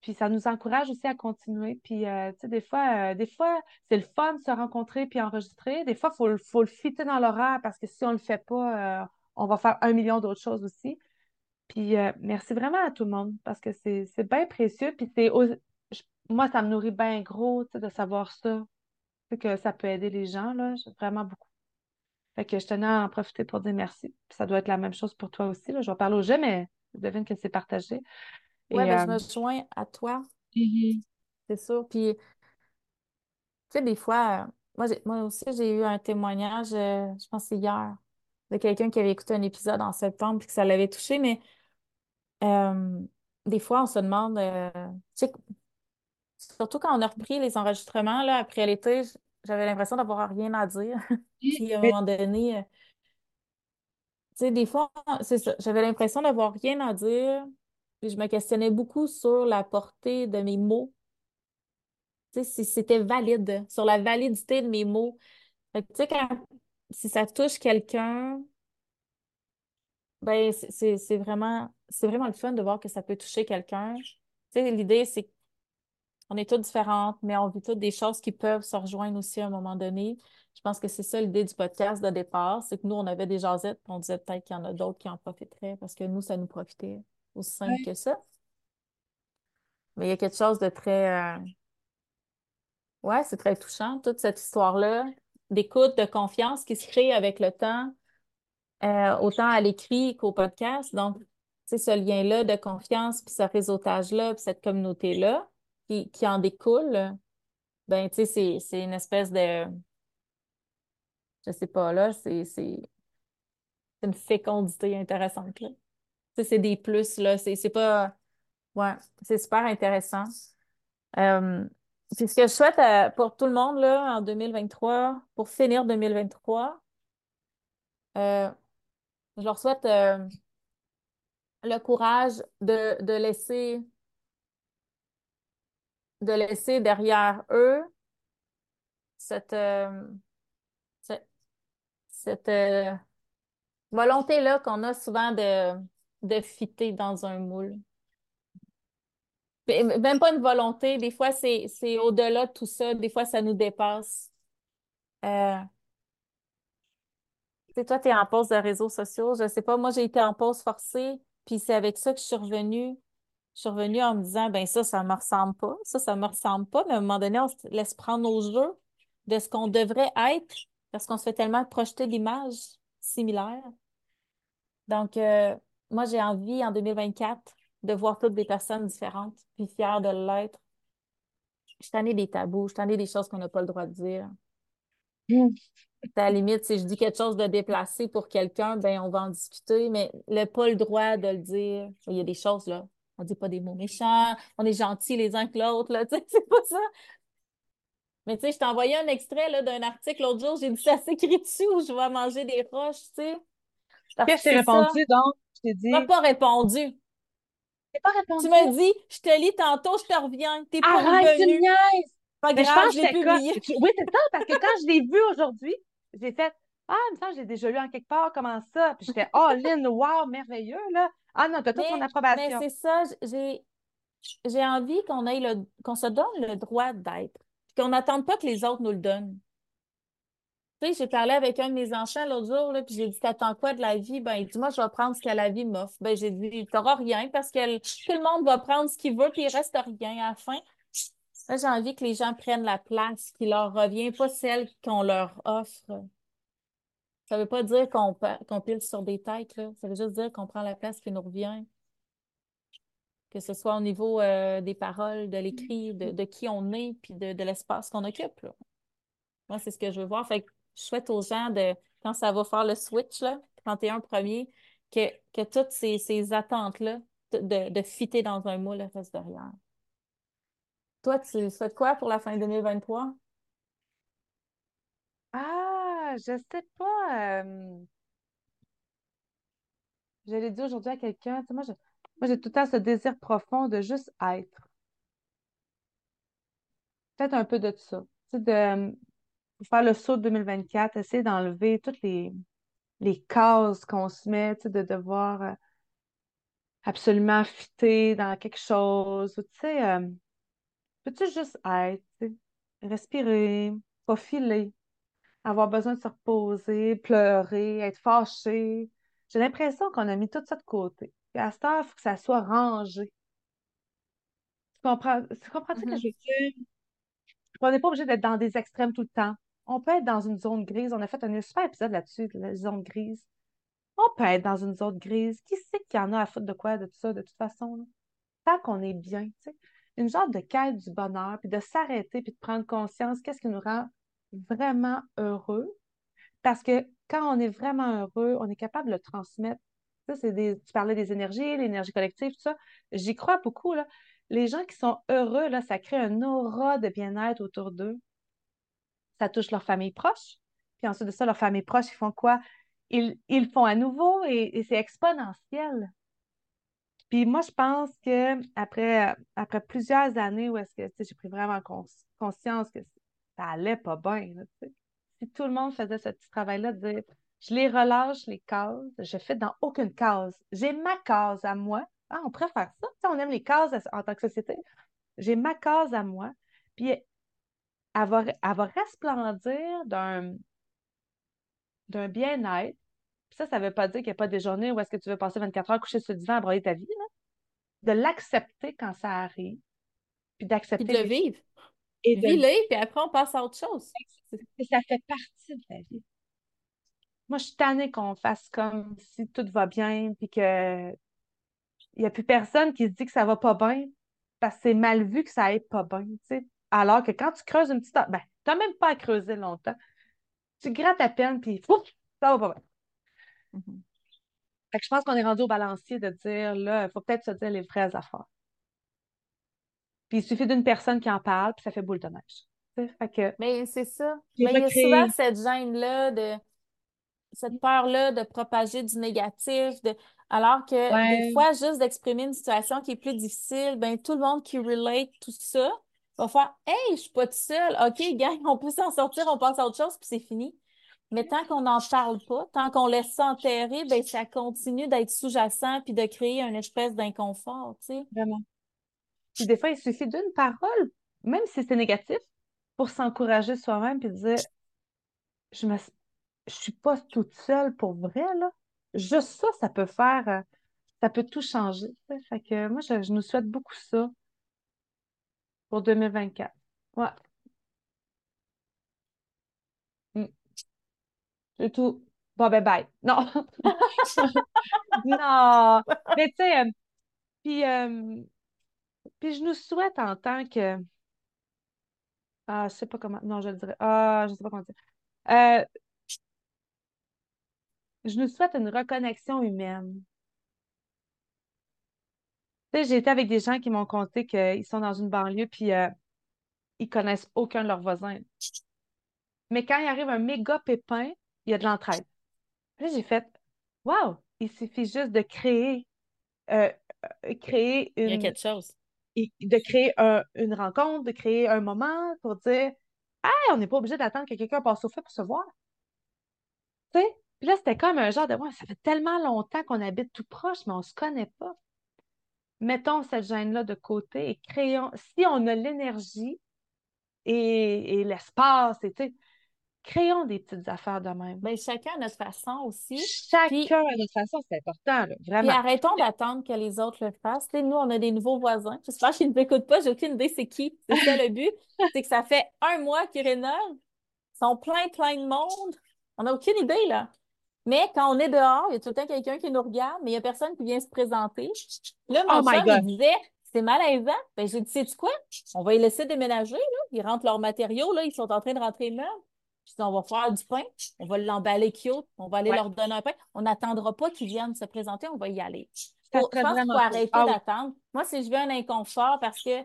Puis ça nous encourage aussi à continuer. Puis, euh, tu sais, des fois, des fois, c'est le fun de se rencontrer puis enregistrer. Des fois, il faut, faut, le fitter dans l'horaire parce que si on ne le fait pas, on va faire un million d'autres choses aussi. Puis, merci vraiment à tout le monde parce que c'est bien précieux. Puis, c'est moi, ça me nourrit bien gros, tu sais, de savoir ça. que ça peut aider les gens, là, vraiment beaucoup. Fait que je tenais à en profiter pour dire merci. Puis ça doit être la même chose pour toi aussi. Là. Je vais parler au jeu, mais je devine que c'est partagé. Oui, mais je me joins à toi. Mm-hmm. C'est sûr. Puis, tu sais, des fois, moi, moi aussi, j'ai eu un témoignage, euh, je pense hier, de quelqu'un qui avait écouté un épisode en septembre et que ça l'avait touché, mais euh, des fois, on se demande, euh, surtout quand on a repris les enregistrements là, après l'été, j'avais l'impression d'avoir rien à dire. *laughs* Puis à un moment donné, tu sais, des fois, c'est ça, j'avais l'impression d'avoir rien à dire. Puis je me questionnais beaucoup sur la portée de mes mots. Tu sais, si c'était valide, sur la validité de mes mots. tu sais, quand, si ça touche quelqu'un, ben, c'est vraiment, c'est vraiment le fun de voir que ça peut toucher quelqu'un. Tu sais, l'idée, c'est qu'on est toutes différentes, mais on vit toutes des choses qui peuvent se rejoindre aussi à un moment donné. Je pense que c'est ça l'idée du podcast de départ, c'est que nous, on avait des jasettes, on disait peut-être qu'il y en a d'autres qui en profiteraient parce que nous, ça nous profitait aussi simple que ça. Mais il y a quelque chose de très. Euh, ouais, c'est très touchant, toute cette histoire-là d'écoute, de confiance qui se crée avec le temps, euh, autant à l'écrit qu'au podcast. Donc, c'est ce lien-là de confiance, puis ce réseautage-là, puis cette communauté-là qui, qui en découle, ben, tu sais, c'est une espèce de. Je sais pas, là, c'est une fécondité intéressante, là c'est des plus, là. C'est pas. Ouais, c'est super intéressant. Euh, ce que je souhaite euh, pour tout le monde, là, en 2023, pour finir 2023, euh, je leur souhaite euh, le courage de, de laisser de laisser derrière eux cette, cette, cette volonté-là qu'on a souvent de, de fitter dans un moule. Même pas une volonté, des fois c'est au-delà de tout ça, des fois ça nous dépasse. Euh, toi, tu es en pause de réseaux sociaux, je sais pas, moi j'ai été en pause forcée, puis c'est avec ça que je suis revenue. Je suis revenue en me disant, ben ça, ça me ressemble pas, ça, ça me ressemble pas, mais à un moment donné, on se laisse prendre au jeu de ce qu'on devrait être parce qu'on se fait tellement projeter d'images similaires. Donc, euh, moi, j'ai envie en 2024 de voir toutes des personnes différentes, puis fière de l'être. Je t'en ai des tabous, je t'en ai des choses qu'on n'a pas le droit de dire. Mm. À la limite, si je dis quelque chose de déplacé pour quelqu'un, ben on va en discuter, mais le pas le droit de le dire. Il y a des choses, là. On dit pas des mots méchants, on est gentils les uns que l'autre, là, *laughs* tu sais, c'est pas ça. Mais tu sais, je t'ai envoyé un extrait là, d'un article l'autre jour, j'ai dit ça s'écrit dessus où je vais manger des roches, tu sais? Qu'est-ce que tu répondu donc? Je t'ai dit. Tu pas répondu. Pas répondu. Tu m'as dit, je te lis tantôt, je te reviens. T'es pas Arrête, revenu. Tu Pas grave, je, pense je l'ai publié. *laughs* Oui, c'est ça, parce que quand je l'ai vu aujourd'hui, j'ai fait Ah, il me semble que j'ai déjà lu en quelque part, comment ça? Puis j'étais Oh, Lynn, wow, merveilleux, là. Ah non, t'as toute ton approbation. Mais c'est ça, j'ai, j'ai envie qu'on ait le, qu'on se donne le droit d'être. Qu'on n'attende pas que les autres nous le donnent. Tu sais, j'ai parlé avec un de mes enfants l'autre jour, là, puis j'ai dit, t'attends quoi de la vie? Ben, il dit, moi, je vais prendre ce que la vie m'offre. Ben, j'ai dit, t'auras rien parce que tout le monde va prendre ce qu'il veut, puis il reste rien à la fin. Là, j'ai envie que les gens prennent la place qui leur revient, pas celle qu'on leur offre. Ça veut pas dire qu'on pile sur des têtes, là. Ça veut juste dire qu'on prend la place qui nous revient. Que ce soit au niveau euh, des paroles, de l'écrit, de, qui on est, puis de, de l'espace qu'on occupe, là. Moi, c'est ce que je veux voir. Fait je souhaite aux gens de, quand ça va faire le switch, là, 31 premier, que, que toutes ces, attentes-là de, de fitter dans un moule restent derrière. Toi, tu souhaites quoi pour la fin 2023? Ah, je sais pas. Je l'ai dit aujourd'hui à quelqu'un, moi, moi, j'ai tout le temps ce désir profond de juste être. Peut-être un peu de ça. de, faire le saut de 2024, essayer d'enlever toutes les, les cases qu'on se met, de devoir. Euh, absolument fitter dans quelque chose. Tu sais, peux-tu juste être, respirer, pas filer, avoir besoin de se reposer, pleurer, être fâché? J'ai l'impression qu'on a mis tout ça de côté. À cette heure, il faut que ça soit rangé. Tu comprends, tu comprends ce que Mhm. je veux dire? On n'est pas obligé d'être dans des extrêmes tout le temps. On peut être dans une zone grise. On a fait un super épisode là-dessus, la zone grise. On peut être dans une zone grise. Qui sait qu'il y en a à foutre de quoi, de tout ça, de toute façon? là? Tant qu'on est bien, tu sais. Une genre de quête du bonheur, puis de s'arrêter, puis de prendre conscience, qu'est-ce qui nous rend vraiment heureux? Parce que quand on est vraiment heureux, on est capable de transmettre. Ça, c'est des, tu parlais des énergies, l'énergie collective, tout ça. J'y crois beaucoup. Les gens qui sont heureux, là, ça crée un aura de bien-être autour d'eux. Ça touche leur famille proche. Puis ensuite de ça, leur famille proche, ils font quoi? Ils, ils font à nouveau et c'est exponentiel. Puis moi, je pense que après, après plusieurs années où est-ce que j'ai pris vraiment cons- conscience que ça allait pas bien. Si tout le monde faisait ce petit travail-là, de dire je les relâche, les cases, je fais dans aucune case. J'ai ma case à moi. Ah, on préfère ça. On aime les cases en tant que société. J'ai ma case à moi. Puis elle va, elle va resplendir d'un bien-être. Ça, ça ne veut pas dire qu'il n'y a pas des journées où est-ce que tu veux passer 24 heures couché sur le divan à broyer ta vie, là. De l'accepter quand ça arrive, puis d'accepter de le vivre. et de Vis-le, puis après, on passe à autre chose. ça fait partie de la vie. Moi, je suis tannée qu'on fasse comme si tout va bien, puis que il n'y a plus personne qui se dit que ça va pas bien, parce que c'est mal vu que ça aille pas bien, tu sais. Alors que quand tu creuses une petite... Ben, tu n'as même pas à creuser longtemps. Tu grattes à peine, puis ça va pas bien. Mhm. Fait que je pense qu'on est rendu au balancier de dire, là, il faut peut-être se dire les vraies affaires. Puis il suffit d'une personne qui en parle, puis ça fait boule de neige. Fait que Mais c'est ça. Mais il y a souvent cette gêne-là, de cette peur-là de propager du négatif, de... alors que des fois, juste d'exprimer une situation qui est plus difficile, ben tout le monde qui relate tout ça va faire Hey, je suis pas toute seule. OK, gang, *laughs* on peut s'en sortir, on passe à autre chose, puis c'est fini. Mais tant qu'on n'en parle pas, tant qu'on laisse ça enterrer, ben ça continue d'être sous-jacent puis de créer une espèce d'inconfort, tu sais. vraiment. Puis des fois, il suffit d'une parole, même si c'est négatif, pour s'encourager soi-même, puis dire, je me, je suis pas toute seule pour vrai, là. Juste ça, ça peut faire, euh, ça peut tout changer. Fait que moi, je, je nous souhaite beaucoup ça pour 2024. Ouais, Mm. C'est tout. Bon, ben, bye. Non, *laughs* non. Mais tu sais, euh, puis, euh, puis je nous souhaite en tant que, ah, je sais pas comment, non, je le dirais, ah, je sais pas comment dire. Euh, je nous souhaite une reconnexion humaine. Tu sais, j'ai été avec des gens qui m'ont conté qu'ils sont dans une banlieue, puis ils connaissent aucun de leurs voisins. Mais quand il arrive un méga pépin, il y a de l'entraide. Puis là, j'ai fait, waouh, il suffit juste de créer, euh, euh, créer Il y a une, quelque chose. de créer un- une rencontre, de créer un moment pour dire, hey, on n'est pas obligé d'attendre que quelqu'un passe au feu pour se voir. Tu sais? Puis là, c'était comme un genre de, ouais, ça fait tellement longtemps qu'on habite tout proche, mais on se connaît pas. Mettons cette gêne-là de côté et créons, si on a l'énergie et, et l'espace, et tu sais, créons des petites affaires de même. Ben, chacun à notre façon aussi. Puis, Chacun à notre façon, c'est important, là, vraiment. arrêtons d'attendre que les autres le fassent. Nous, on a des nouveaux voisins. J'espère qu'ils ne m'écoutent pas. J'ai aucune idée c'est qui. C'est ça le *laughs* but. C'est que ça fait un mois qu'ils rénovent. Ils sont plein, plein de monde. On n'a aucune idée, là. Mais quand on est dehors, il y a tout le temps quelqu'un qui nous regarde, mais il n'y a personne qui vient se présenter. Là, mon Oh chum, il disait, c'est malaisant. Ben, j'ai dit, sais-tu quoi? On va les laisser déménager, là. Ils rentrent leurs matériaux, là. Ils sont en train de rentrer meubles. Puis on va faire du pain. On va l'emballer cute. On va aller Ouais, leur donner un pain. On n'attendra pas qu'ils viennent se présenter. On va y aller. Faut- je pense qu'il faut arrêter Ah oui, d'attendre. Moi, si je veux un inconfort, parce que,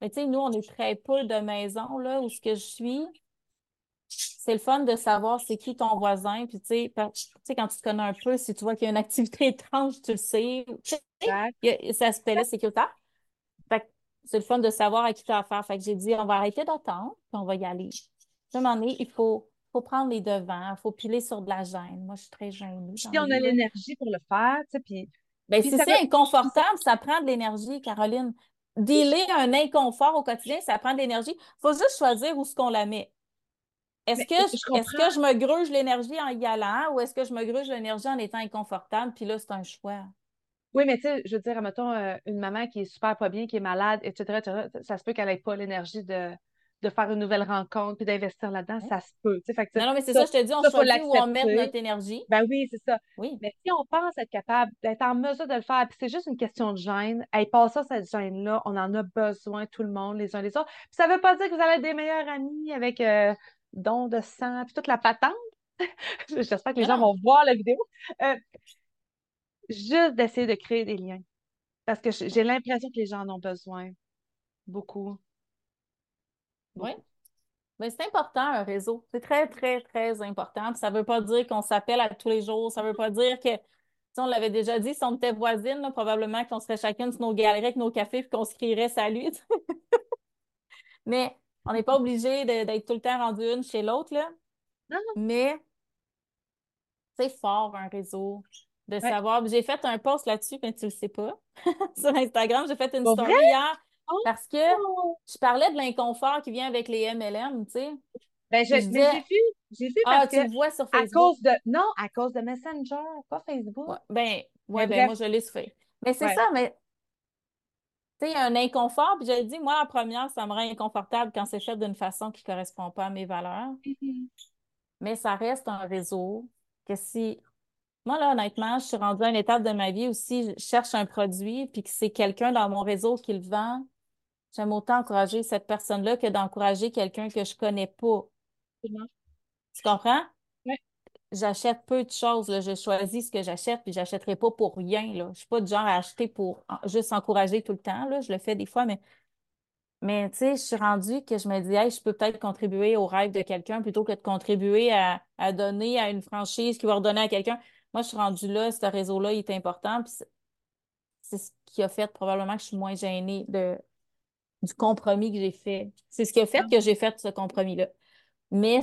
mais tu sais, nous, on est très peu de maison, là, où ce que je suis c'est le fun de savoir c'est qui ton voisin. Puis, tu sais, quand tu te connais un peu, si tu vois qu'il y a une activité *laughs* étrange, tu le sais. Il y a cet aspect-là sécuritaire. Fait que c'est le fun de savoir à qui tu as affaire. Fait que j'ai dit, on va arrêter d'attendre, puis on va y aller. Un moment donné, il faut, faut prendre les devants, il faut piler sur de la gêne. Moi, je suis très gênée Si on a l'énergie pour le faire, tu sais, puis Ben, Puis si c'est va- inconfortable, ça prend de l'énergie, Caroline. Dealer un inconfort au quotidien, ça prend de l'énergie. faut juste choisir où est-ce qu'on la met. Est-ce que, je que je me gruge l'énergie en y allant ou est-ce que je me gruge l'énergie en étant inconfortable? Puis là, c'est un choix. Oui, mais tu sais, je veux dire, mettons, une maman qui est super pas bien, qui est malade, etc., etc., ça se peut qu'elle n'ait pas l'énergie de, de faire une nouvelle rencontre puis d'investir là-dedans, ça se peut. Fait que Non, non, mais c'est ça, ça, je te dis, on ça, choisit où on met l'accepter. notre énergie. Ben oui, c'est ça. Oui. Mais si on pense être capable d'être en mesure de le faire, puis c'est juste une question de gêne, hey, passons cette gêne-là, on en a besoin, tout le monde, les uns les autres. Puis ça veut pas dire que vous allez être des meilleurs amis avec euh, don de sang, puis toute la patente. *laughs* J'espère que les Non, gens vont voir la vidéo. Euh, juste d'essayer de créer des liens. Parce que j'ai l'impression que les gens en ont besoin. Beaucoup. Oui. Mais c'est important, un réseau. C'est très, très, très important. Puis ça ne veut pas dire qu'on s'appelle à tous les jours. Ça ne veut pas dire que, si on l'avait déjà dit, si on était voisines, là, probablement qu'on serait chacune sur nos galeries avec nos cafés puis qu'on se crierait salut. *laughs* Mais on n'est pas obligé d'être tout le temps rendu une chez l'autre, là. Non, Mais c'est fort, un réseau. De Ouais. savoir. J'ai fait un post là-dessus, mais tu le sais pas. *laughs* Sur Instagram, j'ai fait une Pour story vrai? hier! Parce que je parlais de l'inconfort qui vient avec les MLM, tu sais. Ben, je, je mais disais, j'ai vu, j'ai vu ah, parce tu que le vois sur à Facebook. cause de. Non, à cause de Messenger, pas Facebook. Ouais, ben, ouais, ben, moi, je l'ai sur Facebook. Mais c'est Ouais. ça, mais tu sais, il y a un inconfort, puis je le dis, moi, la première, ça me rend inconfortable quand c'est fait d'une façon qui ne correspond pas à mes valeurs. Mhm. Mais ça reste un réseau que si. Moi, là, honnêtement, je suis rendue à une étape de ma vie où si je cherche un produit, puis que c'est quelqu'un dans mon réseau qui le vend, j'aime autant encourager cette personne-là que d'encourager quelqu'un que je connais pas. Tu comprends? Ouais. J'achète peu de choses, là. Je choisis ce que j'achète, puis j'achèterai pas pour rien, là. Je suis pas du genre à acheter pour juste encourager tout le temps, là. Je le fais des fois, mais, mais tu sais, je suis rendue que je me dis, hey, je peux peut-être contribuer au rêve de quelqu'un plutôt que de contribuer à, à donner à une franchise qui va redonner à quelqu'un. Moi, je suis rendue là, ce réseau-là, il est important, puis c'est ce qui a fait probablement que je suis moins gênée de, du compromis que j'ai fait. C'est ce qui a fait que j'ai fait ce compromis-là. Mais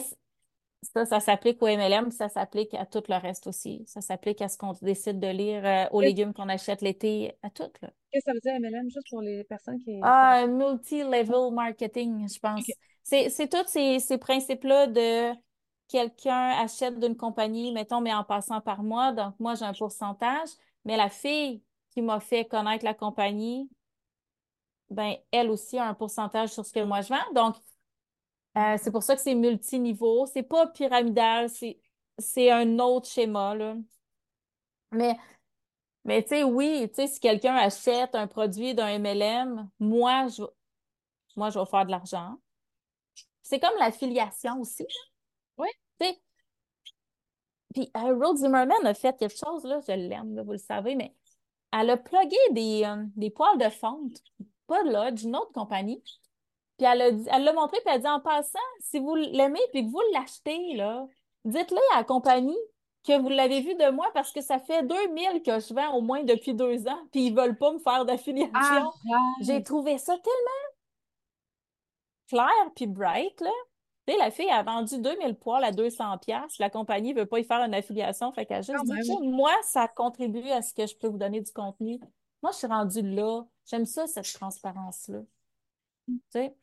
ça, ça s'applique au MLM, ça s'applique à tout le reste aussi. Ça s'applique à ce qu'on décide de lire, euh, aux légumes qu'on achète l'été, à tout, qu'est-ce que ça veut dire, MLM, juste pour les personnes qui. Ah, multi-level marketing, je pense. C'est tous ces, ces principes-là de quelqu'un achète d'une compagnie, mettons, mais en passant par moi. Donc, moi, j'ai un pourcentage. Mais la fille qui m'a fait connaître la compagnie, ben, elle aussi a un pourcentage sur ce que moi je vends. Donc, euh, c'est pour ça que c'est multiniveau. C'est pas pyramidal, c'est, un autre schéma, là. Mais, mais tu sais, oui, tu sais, si quelqu'un achète un produit d'un MLM, moi, je, moi, je vais faire de l'argent. C'est comme l'affiliation aussi. Oui. Tu sais, puis euh, Rose Zimmerman a fait quelque chose, là, je l'aime, vous le savez, mais elle a plugué des, euh, des poils de fonte, pas de là, d'une autre compagnie. Puis elle l'a montré, puis elle a dit en passant, si vous l'aimez puis que vous l'achetez, là, dites-le à la compagnie que vous l'avez vu de moi parce que ça fait 2000 que je vends au moins depuis deux ans, puis ils veulent pas me faire d'affiliation. J'ai trouvé ça tellement clair puis bright, là. Tu sais, la fille a vendu 2000 poils à 200 pièces. La compagnie veut pas y faire une affiliation, fait qu'elle juste Quand dit. Tiens, moi, ça contribue à ce que je peux vous donner du contenu. Moi, je suis rendue là. J'aime ça, cette transparence-là. Tu sais,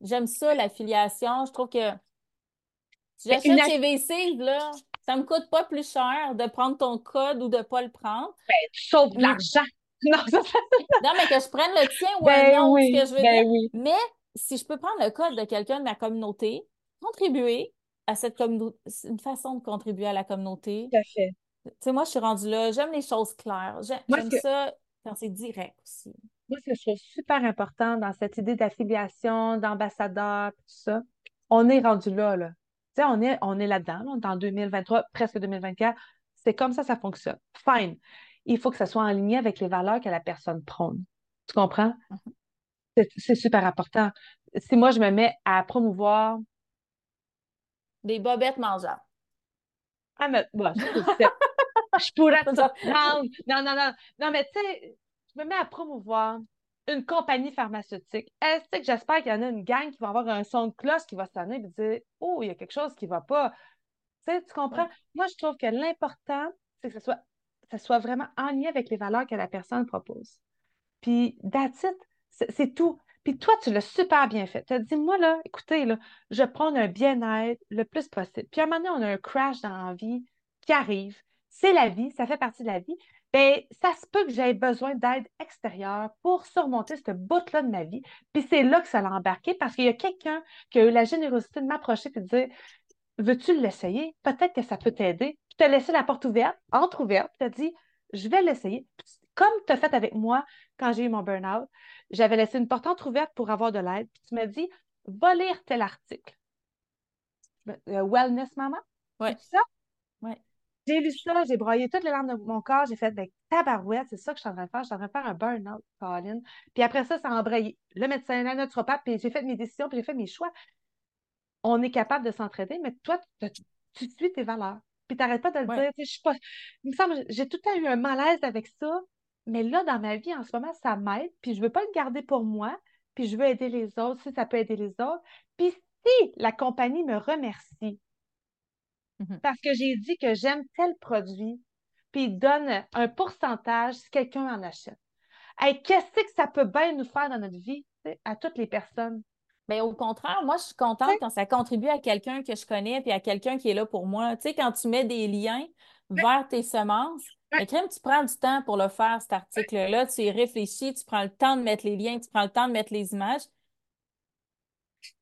j'aime ça, l'affiliation. Je trouve que si Mais j'achète une chez VC, là, ça me coûte pas plus cher de prendre ton code ou de pas le prendre. Tu sauves de l'argent. *laughs* Non, ça, ça- *laughs* Non, mais que je prenne le tien ou Ben un autre, oui, ce que je veux ben dire. oui. Mais si je peux prendre le code de quelqu'un de ma communauté, contribuer à cette communauté, c'est une façon de contribuer à la communauté. Tout à fait. Tu sais, moi, je suis rendue là. J'aime les choses claires. J'aime que- ça c'est direct aussi. Moi, ce que je trouve super important dans cette idée d'affiliation, d'ambassadeur, tout ça, on est rendu là, là. Tu sais, on est, on est là-dedans, là, on est en 2023, presque 2024. C'est comme ça, ça fonctionne. Fine. Il faut que ça soit en ligne avec les valeurs que la personne prône. Tu comprends? Mhm. C'est c'est super important. Si moi, je me mets à promouvoir, Des bobettes mangeables. à me, bon, *laughs* je pourrais te surprendre. Non, non, non. Non, mais tu sais, je me mets à promouvoir une compagnie pharmaceutique. Est-ce que j'espère qu'il y en a une gang qui va avoir un son de cloche qui va sonner et dire Oh, il y a quelque chose qui ne va pas? Tu sais, tu comprends? Ouais. Moi, je trouve que l'important, c'est que ce soit ça soit vraiment en lien avec les valeurs que la personne propose. Puis, that's it. C'est tout. Puis toi, tu l'as super bien fait. Tu as dit, moi, là, écoutez, là, je prends un bien-être le plus possible. Puis à un moment donné, on a un crash dans la vie qui arrive. C'est la vie, ça fait partie de la vie. Bien, ça se peut que j'aie besoin d'aide extérieure pour surmonter ce bout-là de ma vie. Puis c'est là que ça l'a embarqué parce qu'il y a quelqu'un qui a eu la générosité de m'approcher et de dire Veux-tu l'essayer? Peut-être que ça peut t'aider. Puis tu as laissé la porte ouverte, entre-ouverte, puis tu as dit Je vais l'essayer. Comme tu as fait avec moi quand j'ai eu mon burn-out, j'avais laissé une porte entre-ouverte pour avoir de l'aide. Puis tu m'as dit Va lire tel article. Euh, Wellness Mama? Oui. C'est ça? Oui. J'ai lu ça, j'ai broyé toutes les larmes de mon corps, j'ai fait, ben, tabarouette, c'est ça que je suis en train de faire. Je suis en train de faire un burn-out, Colin. Puis après ça, ça a embrayé. Le médecin, la naturopathe, puis j'ai fait mes décisions, puis j'ai fait mes choix. On est capable de s'entraider, mais toi, tu, suis tes valeurs. Puis tu n'arrêtes pas de le dire. Je suis pas. Il me semble, j'ai tout le temps eu un malaise avec ça, mais là, dans ma vie, en ce moment, ça m'aide, puis je ne veux pas le garder pour moi, puis je veux aider les autres, si ça peut aider les autres. Puis si la compagnie me remercie, Mhm. Parce que j'ai dit que j'aime tel produit, puis il donne un pourcentage si quelqu'un en achète. Qu'est-ce que ça peut bien nous faire dans notre vie, à toutes les personnes? Bien, au contraire, moi, je suis contente quand ça contribue à quelqu'un que je connais puis à quelqu'un qui est là pour moi. Tu sais, quand tu mets des liens vers tes semences, ouais. tu prends du temps pour le faire, cet article-là. Tu y réfléchis, tu prends le temps de mettre les liens, tu prends le temps de mettre les images.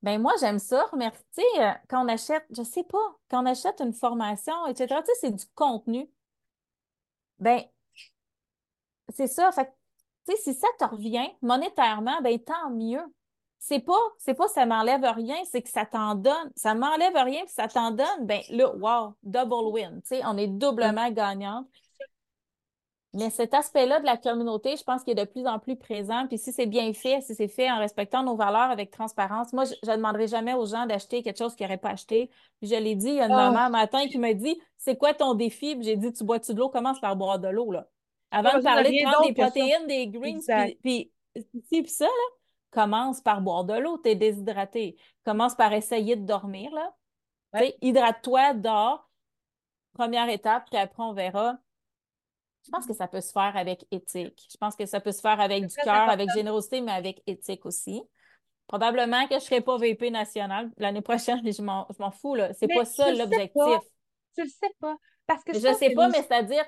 Ben moi, j'aime ça. Remercier, euh, quand on achète, je sais pas, quand on achète une formation, etc., tu sais, c'est du contenu. Ben, c'est ça. Fait tu sais, si ça te revient monétairement, ben tant mieux. C'est pas, c'est pas ça m'enlève rien, c'est que ça t'en donne. Ça m'enlève rien puis ça t'en donne, ben là, wow, double win. Tu sais, on est doublement gagnante. Mais cet aspect-là de la communauté, je pense qu'il est de plus en plus présent. Puis si c'est bien fait, si c'est fait en respectant nos valeurs avec transparence, moi, je ne demanderai jamais aux gens d'acheter quelque chose qu'ils n'auraient pas acheté. Puis je l'ai dit, il y a une ah. maman un matin qui m'a dit C'est quoi ton défi? Puis j'ai dit Tu bois-tu de l'eau? Commence par boire de l'eau. là. Avant de parler de prendre des protéines, des greens, puis, puis, puis ça, là, commence par boire de l'eau. Tu es déshydraté. Commence par essayer de dormir. là. Hydrate-toi, dors. Première étape, puis après, on verra je pense que ça peut se faire avec éthique. Je pense que ça peut se faire avec du cœur, avec générosité, mais avec éthique aussi. Probablement que je ne serai pas VP national l'année prochaine, je m'en fous. Ce n'est pas ça l'objectif. Je ne sais pas. Parce que je ne sais pas, mais c'est-à-dire,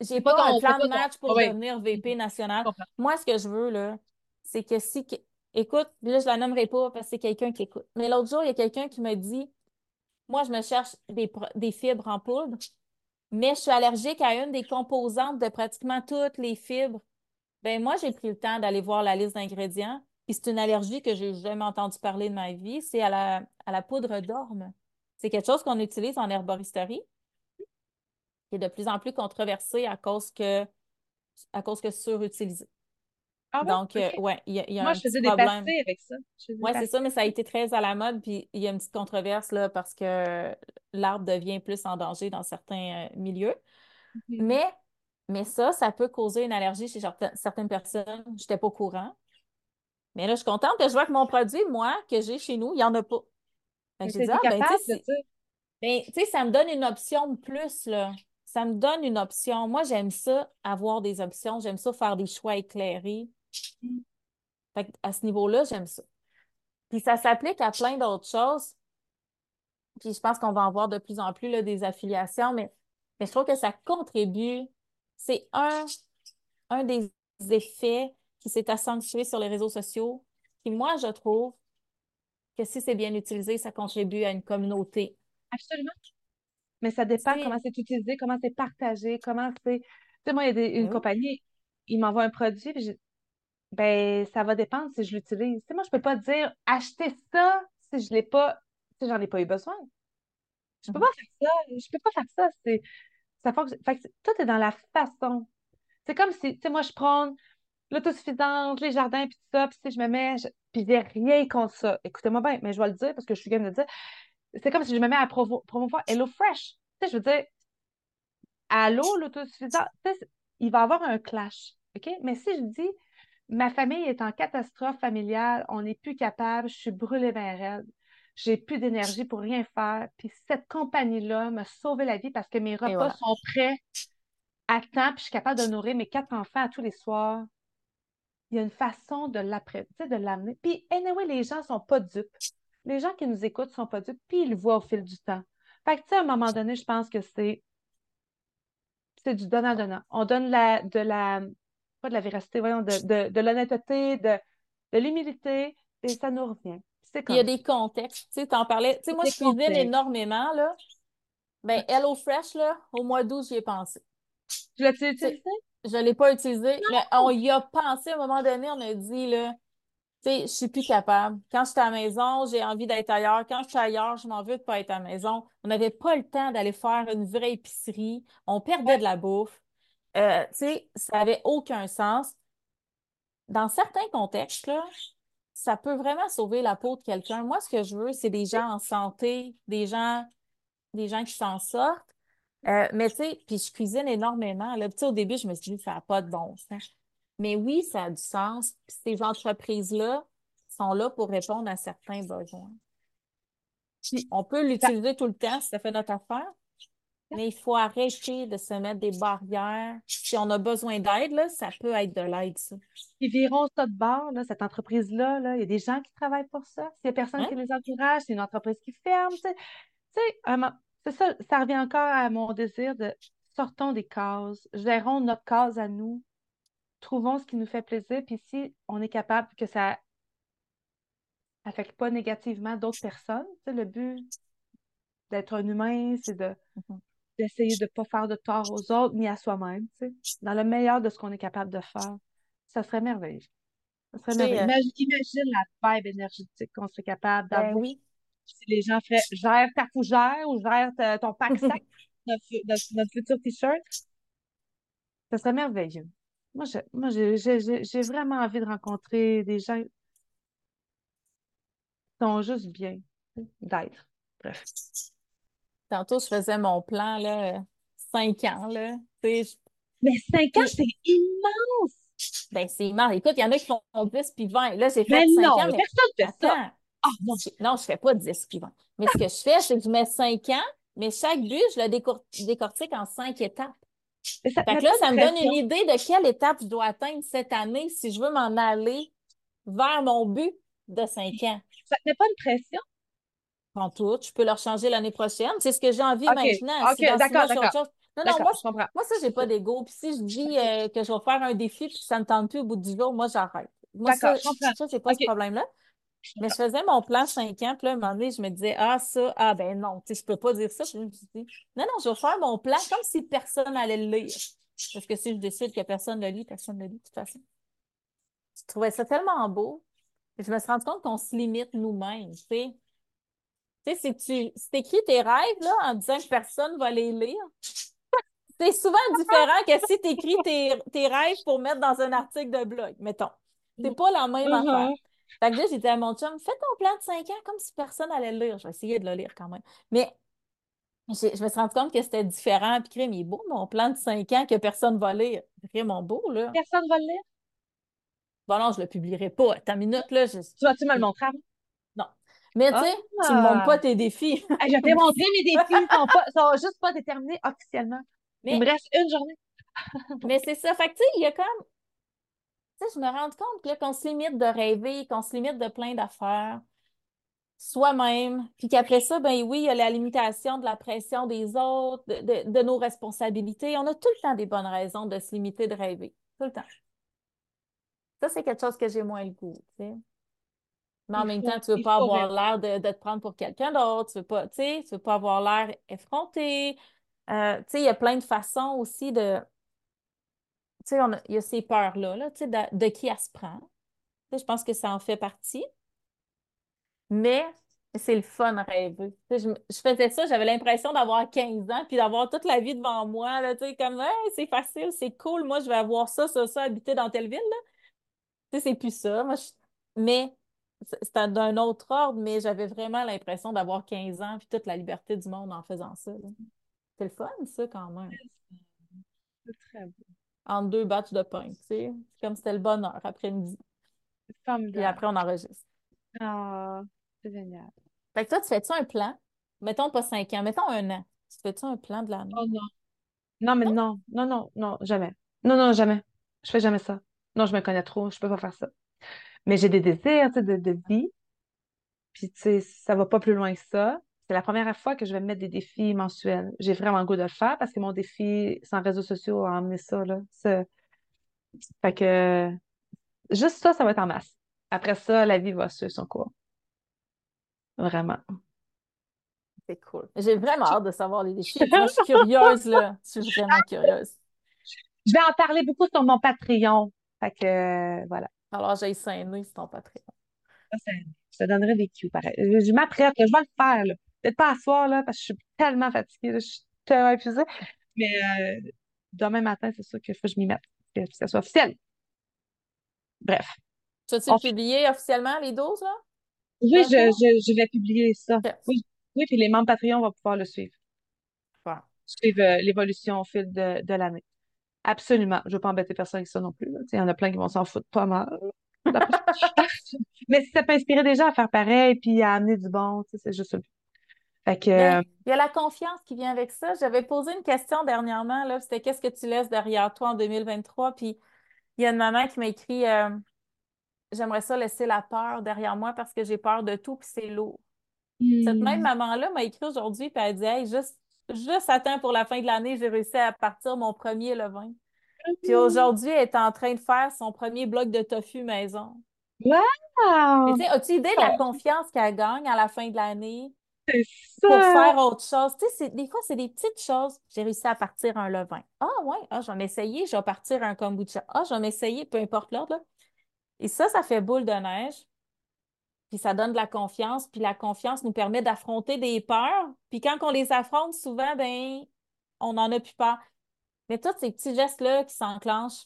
j'ai pas, pas un plan de match pour devenir VP national. Moi, ce que je veux, là, c'est que si. Écoute, là, je la nommerai pas parce que c'est quelqu'un qui écoute. Mais l'autre jour, il y a quelqu'un qui me dit Moi, je me cherche des, des fibres en poudre mais je suis allergique à une des composantes de pratiquement toutes les fibres. Ben moi, j'ai pris le temps d'aller voir la liste d'ingrédients. Puis c'est une allergie que j'ai jamais entendu parler de ma vie. C'est à la, à la poudre d'orme. C'est quelque chose qu'on utilise en herboristerie, qui est de plus en plus controversé à cause que, à cause que surutilisé. Ah Donc, euh, ouais, il y a, Moi, un je faisais des avec ça. Oui, c'est ça, mais ça a été très à la mode, puis il y a une petite controverse là, parce que l'arbre devient plus en danger dans certains euh, milieux. Mm-hmm. Mais, mais ça, ça peut causer une allergie chez certaines personnes. Je n'étais pas au courant. Mais là, je suis contente que je vois que mon produit, moi, que j'ai chez nous, il n'y en a pas. J'ai dit, ah, ben, ben, tu sais, ça me donne une option de plus, là. Ça me donne une option. Moi, j'aime ça, avoir des options. J'aime ça, faire des choix éclairés. À ce niveau-là, j'aime ça. Puis ça s'applique à plein d'autres choses. Puis je pense qu'on va en voir de plus en plus là, des affiliations, mais, mais je trouve que ça contribue. C'est un, un des effets qui s'est accentué sur les réseaux sociaux, qui, moi, je trouve que si c'est bien utilisé, ça contribue à une communauté. Absolument. Mais ça dépend comment c'est utilisé, comment c'est partagé, comment c'est. Tu sais, moi, il y a une compagnie, il m'envoie un produit, puis ben, ça va dépendre si je l'utilise. moi, je peux pas dire acheter ça si je l'ai pas, si j'en ai pas eu besoin. Je peux mhm. pas faire ça. Je peux pas faire ça. C'est, ça fait tout est dans la façon. C'est comme si, tu sais, moi, je prends l'autosuffisance, les jardins, puis tout ça, puis si je me mets, puis j'ai rien contre ça. Écoutez-moi bien, mais je vais le dire parce que je suis game de dire. C'est comme si je me mets à promouvoir Hello Fresh. Tu sais, je veux dire, allô, l'autosuffisance, il va y avoir un clash. OK? Mais si je dis, Ma famille est en catastrophe familiale, on n'est plus capable, je suis brûlée vers elle. J'ai plus d'énergie pour rien faire. Puis cette compagnie-là m'a sauvé la vie parce que mes repas sont prêts à temps, puis je suis capable de nourrir mes quatre enfants à tous les soirs, il y a une façon de l'amener. Puis, anyway, les gens ne sont pas dupes. Les gens qui nous écoutent ne sont pas dupes, puis ils le voient au fil du temps. Fait que, tu sais, à un moment donné, je pense que c'est c'est du donnant-donnant. On donne la, de la, pas de la véracité, voyons, de, de, l'honnêteté, de, de l'humilité, et ça nous revient. Il y a des contextes. Tu sais, t'en parlais. Tu sais, moi, je cuisine énormément, là. Ben, Hello Fresh, là, au mois d'août, j'y ai pensé. Tu l'as-tu utilisé? Je ne l'ai pas utilisé, mais on y a pensé à un moment donné, on a dit, là, tu sais, je suis plus capable. Quand je suis à la maison, j'ai envie d'être ailleurs. Quand je suis ailleurs, je m'en veux de pas être à la maison. On n'avait pas le temps d'aller faire une vraie épicerie. On perdait de la bouffe. Euh, tu sais, ça n'avait aucun sens. Dans certains contextes, là, ça peut vraiment sauver la peau de quelqu'un. Moi, ce que je veux, c'est des gens en santé, des gens, des gens qui s'en sortent. Euh, mais tu sais, puis je cuisine énormément. Là. au début, je me suis dit, ça n'a pas de bon sens. Mais oui, ça a du sens. ces entreprises-là sont là pour répondre à certains besoins. on peut l'utiliser tout le temps si ça fait notre affaire, mais il faut arrêter de se mettre des barrières. Si on a besoin d'aide, ça peut être de l'aide, ça. Ils verront ça de bord, là, cette entreprise-là. Là. Il y a des gens qui travaillent pour ça. S'il n'y a personne qui hein? les encourage, c'est une entreprise qui ferme. Tu sais, c'est ça, ça revient encore à mon désir de sortons des cases, gérons notre case à nous, trouvons ce qui nous fait plaisir, puis si on est capable que ça affecte pas négativement d'autres personnes, le but d'être un humain, c'est de, mm-hmm. D'essayer de ne pas faire de tort aux autres ni à soi-même, dans le meilleur de ce qu'on est capable de faire. Ça serait merveilleux. Ça serait merveilleux. Euh, imagine, la vibe énergétique qu'on serait capable ben d'avoir. oui. Si les gens feraient gère ta fougère ou gère ton pack sac, *laughs* notre, notre futur t-shirt, ça serait merveilleux. Moi, j'ai vraiment envie de rencontrer des gens qui sont juste bien d'être. Bref. Tantôt, je faisais mon plan, là, cinq ans, là. Mais cinq ans, c'est immense! Ben, c'est immense. Écoute, il y en a qui font 10 puis 20. Là, j'ai fait cinq ans. Mais personne fait ça. Ah, non, je... je fais pas 10 puis 20. Mais ce que je fais, c'est que je mets cinq ans, mais chaque but, je le décortique en cinq étapes. Ça, fait que là, ça me donne une idée de quelle étape je dois atteindre cette année si je veux m'en aller vers mon but de cinq ans. Ça ne met pas une pression? En tout, je peux leur changer l'année prochaine. C'est ce que j'ai envie maintenant. OK, d'accord, d'accord. Non, non, moi, je, moi, ça, j'ai pas d'ego. Puis si je dis euh, que je vais faire un défi puis que ça ne tente plus au bout du jour, moi, j'arrête. Moi, ça, ça c'est pas ce problème-là. Mais je faisais mon plan cinq ans, puis là, à un moment donné, je me disais, ah, ça, ah, ben non, tu sais, je peux pas dire ça. Puis je me dit, non, non, je vais faire mon plan comme si personne allait le lire. Parce que si je décide que personne ne le lit, personne ne le lit, de toute façon. Je trouvais ça tellement beau. Et je me suis rendu compte qu'on se limite nous-mêmes, tu sais. Tu sais, si tu si écris tes rêves, là, en disant que personne va les lire, c'est souvent différent que si tu écris tes, tes, rêves pour mettre dans un article de blog, mettons. C'est pas la même mm-hmm. affaire. Fait que là, j'ai dit à mon chum, fais ton plan de 5 ans comme si personne n'allait le lire. Je vais essayer de le lire quand même. Mais je me suis rendu compte que c'était différent. Puis, crème, il est beau, mon plan de 5 ans que personne ne va lire. Vraiment beau, là. Personne ne va le lire? Bon, non, je ne le publierai pas. Ta minute, là. Je... Tu vas-tu me le montrer? avant? Mais tu sais, tu ne me montres pas tes défis. *laughs* je vais te montrer mes *laughs* défis. Ils ne sont, juste pas déterminés officiellement. Mais... Il me reste une journée. *laughs* mais c'est ça. Fait que, tu sais, il y a comme je me rends compte qu'on se limite de rêver, qu'on se limite de plein d'affaires soi-même, puis qu'après ça, ben oui, il y a la limitation de la pression des autres, de, nos responsabilités. On a tout le temps des bonnes raisons de se limiter de rêver. Tout le temps. Ça, c'est quelque chose que j'ai moins le goût, tu sais. Mais en même temps, tu ne veux pas avoir l'air de, te prendre pour quelqu'un d'autre. Tu ne veux, pas, veux pas avoir l'air effronté. Euh, tu sais, il y a plein de façons aussi de, tu sais, il y a ces peurs-là, là, tu sais, de, qui elle se prend. je pense que ça en fait partie. Mais c'est le fun rêver. Je, je faisais ça, j'avais l'impression d'avoir 15 ans puis d'avoir toute la vie devant moi. Là, comme c'est facile, c'est cool, moi je vais avoir ça, ça, ça, habiter dans telle ville. Là. C'est plus ça. Moi, Mais c'était d'un autre ordre, mais j'avais vraiment l'impression d'avoir 15 ans puis toute la liberté du monde en faisant ça. C'est le fun, ça, quand même. C'est très beau en deux batchs de pain. C'est comme c'était le bonheur après-midi. Et après, on enregistre. Ah, c'est génial. Fait que toi, tu fais-tu un plan? Mettons pas cinq ans, mettons un an. Tu fais-tu un plan de l'année? Oh non. Non, mais non, non, non, non, jamais. Non, non, jamais. Je fais jamais ça. Non, je me connais trop, je peux pas faire ça. Mais j'ai des désirs, de, de vie. Puis, tu sais, ça va pas plus loin que ça. C'est la première fois que je vais me mettre des défis mensuels. J'ai vraiment le goût de le faire parce que mon défi sans réseaux sociaux a emmené ça, là. Ça- Fait que, juste ça, ça va être en masse. Après ça, la vie va suivre son cours. Vraiment. C'est cool. J'ai vraiment hâte de savoir les défis. Moi, je suis *laughs* curieuse, là. Je suis vraiment curieuse. Je vais en parler beaucoup sur mon Patreon. Fait que, euh, voilà. Alors, j'ai saigné, c'est ton Patreon. Je te donnerai des cues, pareil. Je, je m'apprête, je vais le faire, là. Peut-être pas à soir, là, parce que je suis tellement fatiguée, là, je suis tellement épuisée. Mais euh, demain matin, c'est sûr qu'il faut que je m'y mette, que ça soit officiel. Bref. Tu as-tu On publié officiellement, les 12, là? Oui, je, je, je vais publier ça. Oui, oui, puis les membres Patreon vont pouvoir le suivre. Suivre euh, l'évolution au fil de, de l'année. Absolument. Je ne veux pas embêter personne avec ça non plus. Il y en a plein qui vont s'en foutre pas mal. Mais si ça peut inspirer des gens à faire pareil puis à amener du bon, c'est juste ça. Fait que, euh, il y a la confiance qui vient avec ça. J'avais posé une question dernièrement, là, c'était qu'est-ce que tu laisses derrière toi en 2023? Puis il y a une maman qui m'a écrit euh, J'aimerais ça laisser la peur derrière moi parce que j'ai peur de tout, puis c'est lourd. Cette même hmm, maman-là m'a écrit aujourd'hui, puis elle dit Hey, juste, juste attends pour la fin de l'année, j'ai réussi à partir mon premier levain. Puis aujourd'hui, elle est en train de faire son premier bloc de tofu maison. Mais wow! as-tu idée de la confiance qu'elle gagne à la fin de l'année? Pour faire autre chose? Tu sais, des fois, c'est des petites choses. J'ai réussi à partir un levain. Ah ouais, ah, j'en ai essayé, je vais partir un kombucha. Ah, j'en ai essayé, peu importe l'ordre. Et ça, ça fait boule de neige. Puis ça donne de la confiance. Puis la confiance nous permet d'affronter des peurs. Puis quand on les affronte, souvent, ben, on n'en a plus peur. Mais tous ces petits gestes-là qui s'enclenchent,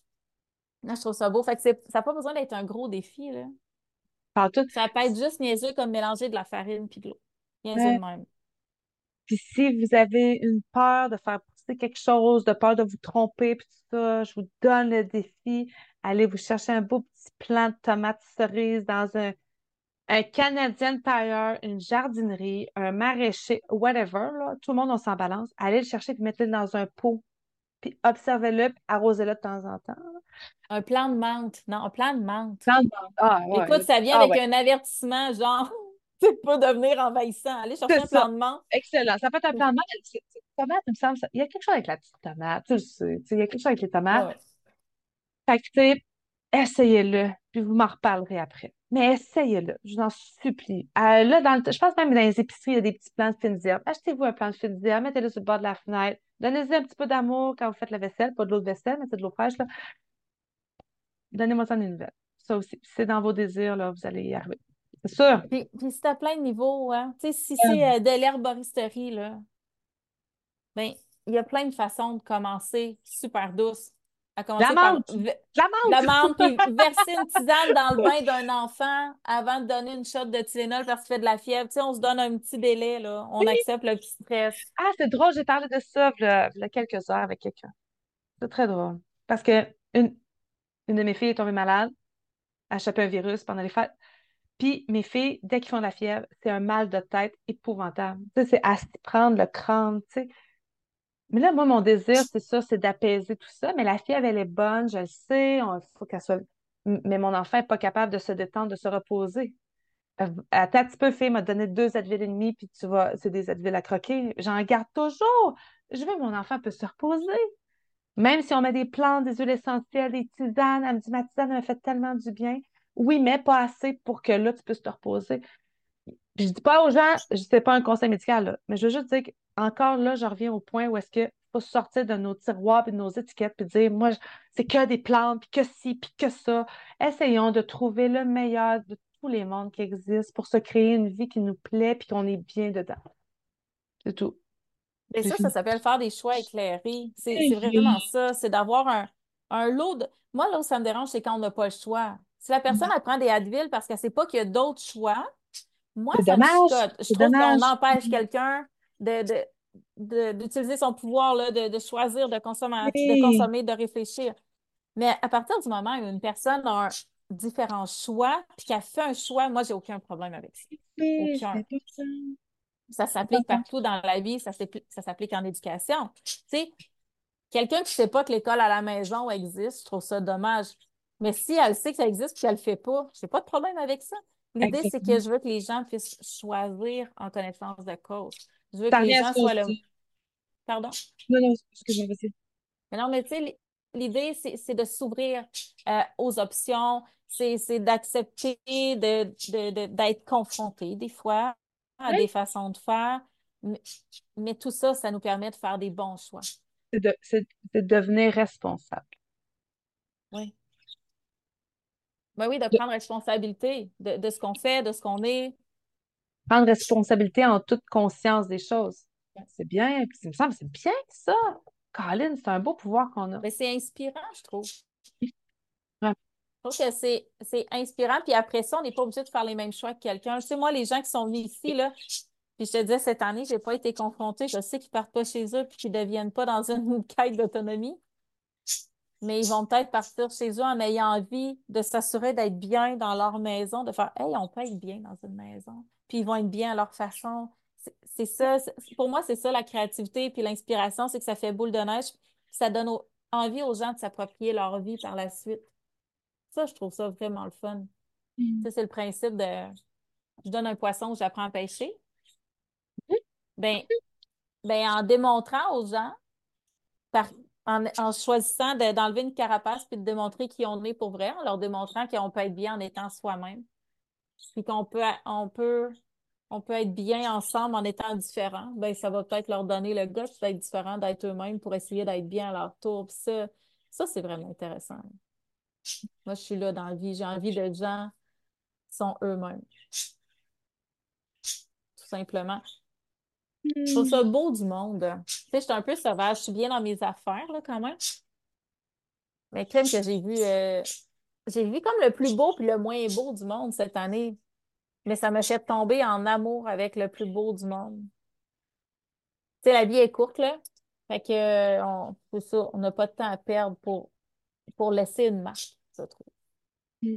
là, je trouve ça beau. Fait que ça n'a pas besoin d'être un gros défi, là. Par tout. Ça peut être juste niaiseux comme mélanger de la farine puis de l'eau. Niaiseux Ouais. de même. Puis si vous avez une peur de faire pousser quelque chose, de peur de vous tromper, puis tout ça, je vous donne le défi. Allez vous chercher un beau petit plant de tomates cerises dans un, un Canadian Tire, une jardinerie, un maraîcher, whatever, là. Tout le monde, on s'en balance. Allez le chercher, puis mettez-le dans un pot. Puis observez-le, arrosez-le de temps en temps. Un plan de menthe. Non, un plan de menthe. Dans le- Ah, ouais. Écoute, ça vient Ah, avec ouais. un avertissement, genre, *laughs* tu peux devenir envahissant. Allez chercher un ça. plan de menthe. Excellent. Ça peut être un plan de. C'est- c'est- Tomate, il me semble. ça- Il y a quelque chose avec la petite tomate. Tu le sais. Il y a quelque chose avec les tomates. Ah ouais. Fait que, tu sais, essayez-le, puis vous m'en reparlerez après. Mais essayez-le, je vous en supplie. Euh, là, dans le, je pense même dans les épiceries, il y a des petits plants de fines herbes. Achetez-vous un plant de fines herbes, mettez-le sur le bord de la fenêtre. Donnez-y un petit peu d'amour quand vous faites la vaisselle, pas de l'eau de vaisselle, mais c'est de l'eau fraîche, là. Donnez-moi ça des nouvelles. Ça aussi. Si c'est dans vos désirs, là, vous allez y arriver. C'est sûr. Puis, puis c'est à plein de niveaux, hein. Tu sais, si c'est euh, de l'herboristerie, là, ben, il y a plein de façons de commencer super douce. À La menthe! La menthe! puis verser une tisane dans le bain d'un enfant avant de donner une shot de Tylenol parce qu'il fait de la fièvre. Tu sais, on se donne un petit délai, là. On accepte le petit stress. Ah, c'est drôle, j'ai parlé de ça il y a, il y a quelques heures avec quelqu'un. C'est très drôle. Parce que une, une de mes filles est tombée malade, a chopé un virus pendant les fêtes. Puis mes filles, dès qu'ils font de la fièvre, c'est un mal de tête épouvantable. Tu sais, c'est à se prendre le crâne, tu sais. Mais là, moi, mon désir, c'est ça, c'est d'apaiser tout ça. Mais la fièvre, elle est bonne, je le sais, faut qu'elle soit. Mais mon enfant n'est pas capable de se détendre, de se reposer. Euh, Attends un petit peu, fille, m'a donné deux Advil et demi, puis tu vas, c'est des Advil à croquer. J'en garde toujours. Je veux que mon enfant peut se reposer. Même si on met des plantes, des huiles essentielles, des tisanes, elle me dit, ma tisane elle me fait tellement du bien. Oui, mais pas assez pour que là, tu puisses te reposer. Puis je dis pas aux gens, je sais pas un conseil médical, là, mais je veux juste dire qu'encore là, je reviens au point où est-ce qu'il faut sortir de nos tiroirs et de nos étiquettes puis dire, moi, c'est que des plantes, puis que ci, puis que ça. Essayons de trouver le meilleur de tous les mondes qui existent pour se créer une vie qui nous plaît puis qu'on est bien dedans. C'est tout. Et J'ai ça, ça s'appelle faire des choix éclairés. C'est vraiment ça. C'est d'avoir un, un lot de. Moi, là où ça me dérange, c'est quand on n'a pas le choix. Si la personne, elle prend des Advil parce qu'elle ne sait pas qu'il y a d'autres choix, moi, ça me dommage. chicote. Je trouve qu'on empêche quelqu'un de, de- d'utiliser son pouvoir, là, de, de choisir, de consommer, de consommer, de réfléchir. Mais à partir du moment où une personne a un différent choix, puis qu'elle fait un choix, moi, j'ai aucun problème avec ça. Oui, Aucun. Ça s'applique partout dans la vie, ça s'applique, en éducation. Tu sais, quelqu'un qui ne sait pas que l'école à la maison existe, je trouve ça dommage. Mais si elle sait que ça existe et qu'elle ne le fait pas, j'ai pas de problème avec ça. L'idée, c'est que je veux que les gens puissent choisir en connaissance de cause. Je veux que les gens soient le. Pardon? Non, non, excuse-moi, vas-y. Mais non, mais tu sais, l'idée, c'est de s'ouvrir euh, aux options, c'est d'accepter d'être confronté des fois à des façons de faire. Mais, tout ça, ça nous permet de faire des bons choix. C'est de, devenir responsable. Oui. Ben oui, de prendre responsabilité de, ce qu'on fait, de ce qu'on est. Prendre responsabilité en toute conscience des choses. C'est bien, ça me semble, c'est bien ça. Colin, c'est un beau pouvoir qu'on a. Mais c'est inspirant, je trouve. Je trouve que c'est inspirant. Puis après ça, on n'est pas obligé de faire les mêmes choix que quelqu'un. Tu sais, moi, les gens qui sont venus ici, là, puis je te disais, cette année, je n'ai pas été confrontée. Je sais qu'ils ne partent pas chez eux puis qu'ils ne deviennent pas dans une *laughs* quête d'autonomie. Mais ils vont peut-être partir chez eux en ayant envie de s'assurer d'être bien dans leur maison, de faire Hey, on peut être bien dans une maison. Puis ils vont être bien à leur façon. C'est ça. Pour moi, c'est ça la créativité puis l'inspiration, c'est que ça fait boule de neige. Ça donne envie aux gens de s'approprier leur vie par la suite. Ça, je trouve ça vraiment le fun. Mm. Ça, c'est le principe de je donne un poisson, j'apprends à pêcher. Ben, ben, en démontrant aux gens, en, choisissant d'enlever une carapace puis de démontrer qui on est pour vrai, en leur démontrant qu'on peut être bien en étant soi-même. Puis qu'on peut, on peut, on peut être bien ensemble en étant différents, ben, ça va peut-être leur donner le goût d'être différent, d'être eux-mêmes pour essayer d'être bien à leur tour. ça, ça c'est vraiment intéressant. Moi, je suis là dans la vie. J'ai envie de gens qui sont eux-mêmes. Tout simplement. Je trouve ça beau du monde. Tu sais, je suis un peu sauvage. Je suis bien dans mes affaires, là, quand même. Mais crème que j'ai vu, euh, j'ai vu comme le plus beau puis le moins beau du monde cette année. Mais ça me fait tomber en amour avec le plus beau du monde. Tu sais, la vie est courte, là. Fait que, euh, on, ça, on n'a pas de temps à perdre pour pour laisser une marque, je trouve. Mm.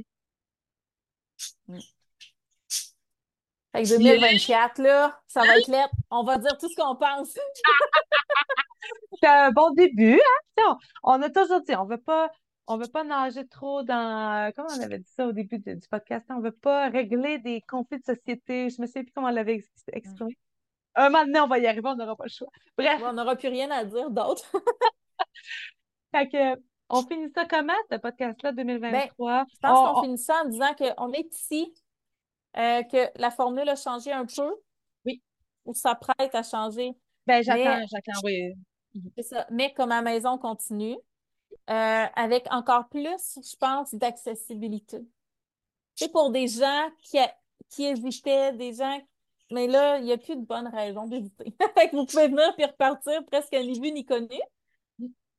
Mm. Fait que 2024, là, ça va être lettre. On va dire tout ce qu'on pense. *laughs* C'est un bon début, hein? On, a toujours dit, on veut pas, on veut pas nager trop dans, comment on avait dit ça au début du podcast, on veut pas régler des conflits de société. Je me sais plus comment on l'avait exprimé. Un moment donné, on va y arriver, on n'aura pas le choix. Bref. on n'aura plus rien à dire d'autre. *laughs* fait que, on finit ça comment, ce podcast-là, 2023? Ben, je pense qu'on finit ça en disant qu'on est ici, euh, que la formule a changé un peu. Oui. Ou s'apprête à changer. Ben, j'attends, j'attends, oui. C'est ça. Mais comme ma maison continue, euh, avec encore plus, je pense, d'accessibilité. C'est pour des gens qui, qui hésitaient, des gens. Mais là, il n'y a plus de bonne raison d'hésiter. *laughs* vous pouvez venir puis repartir presque ni vu ni connu.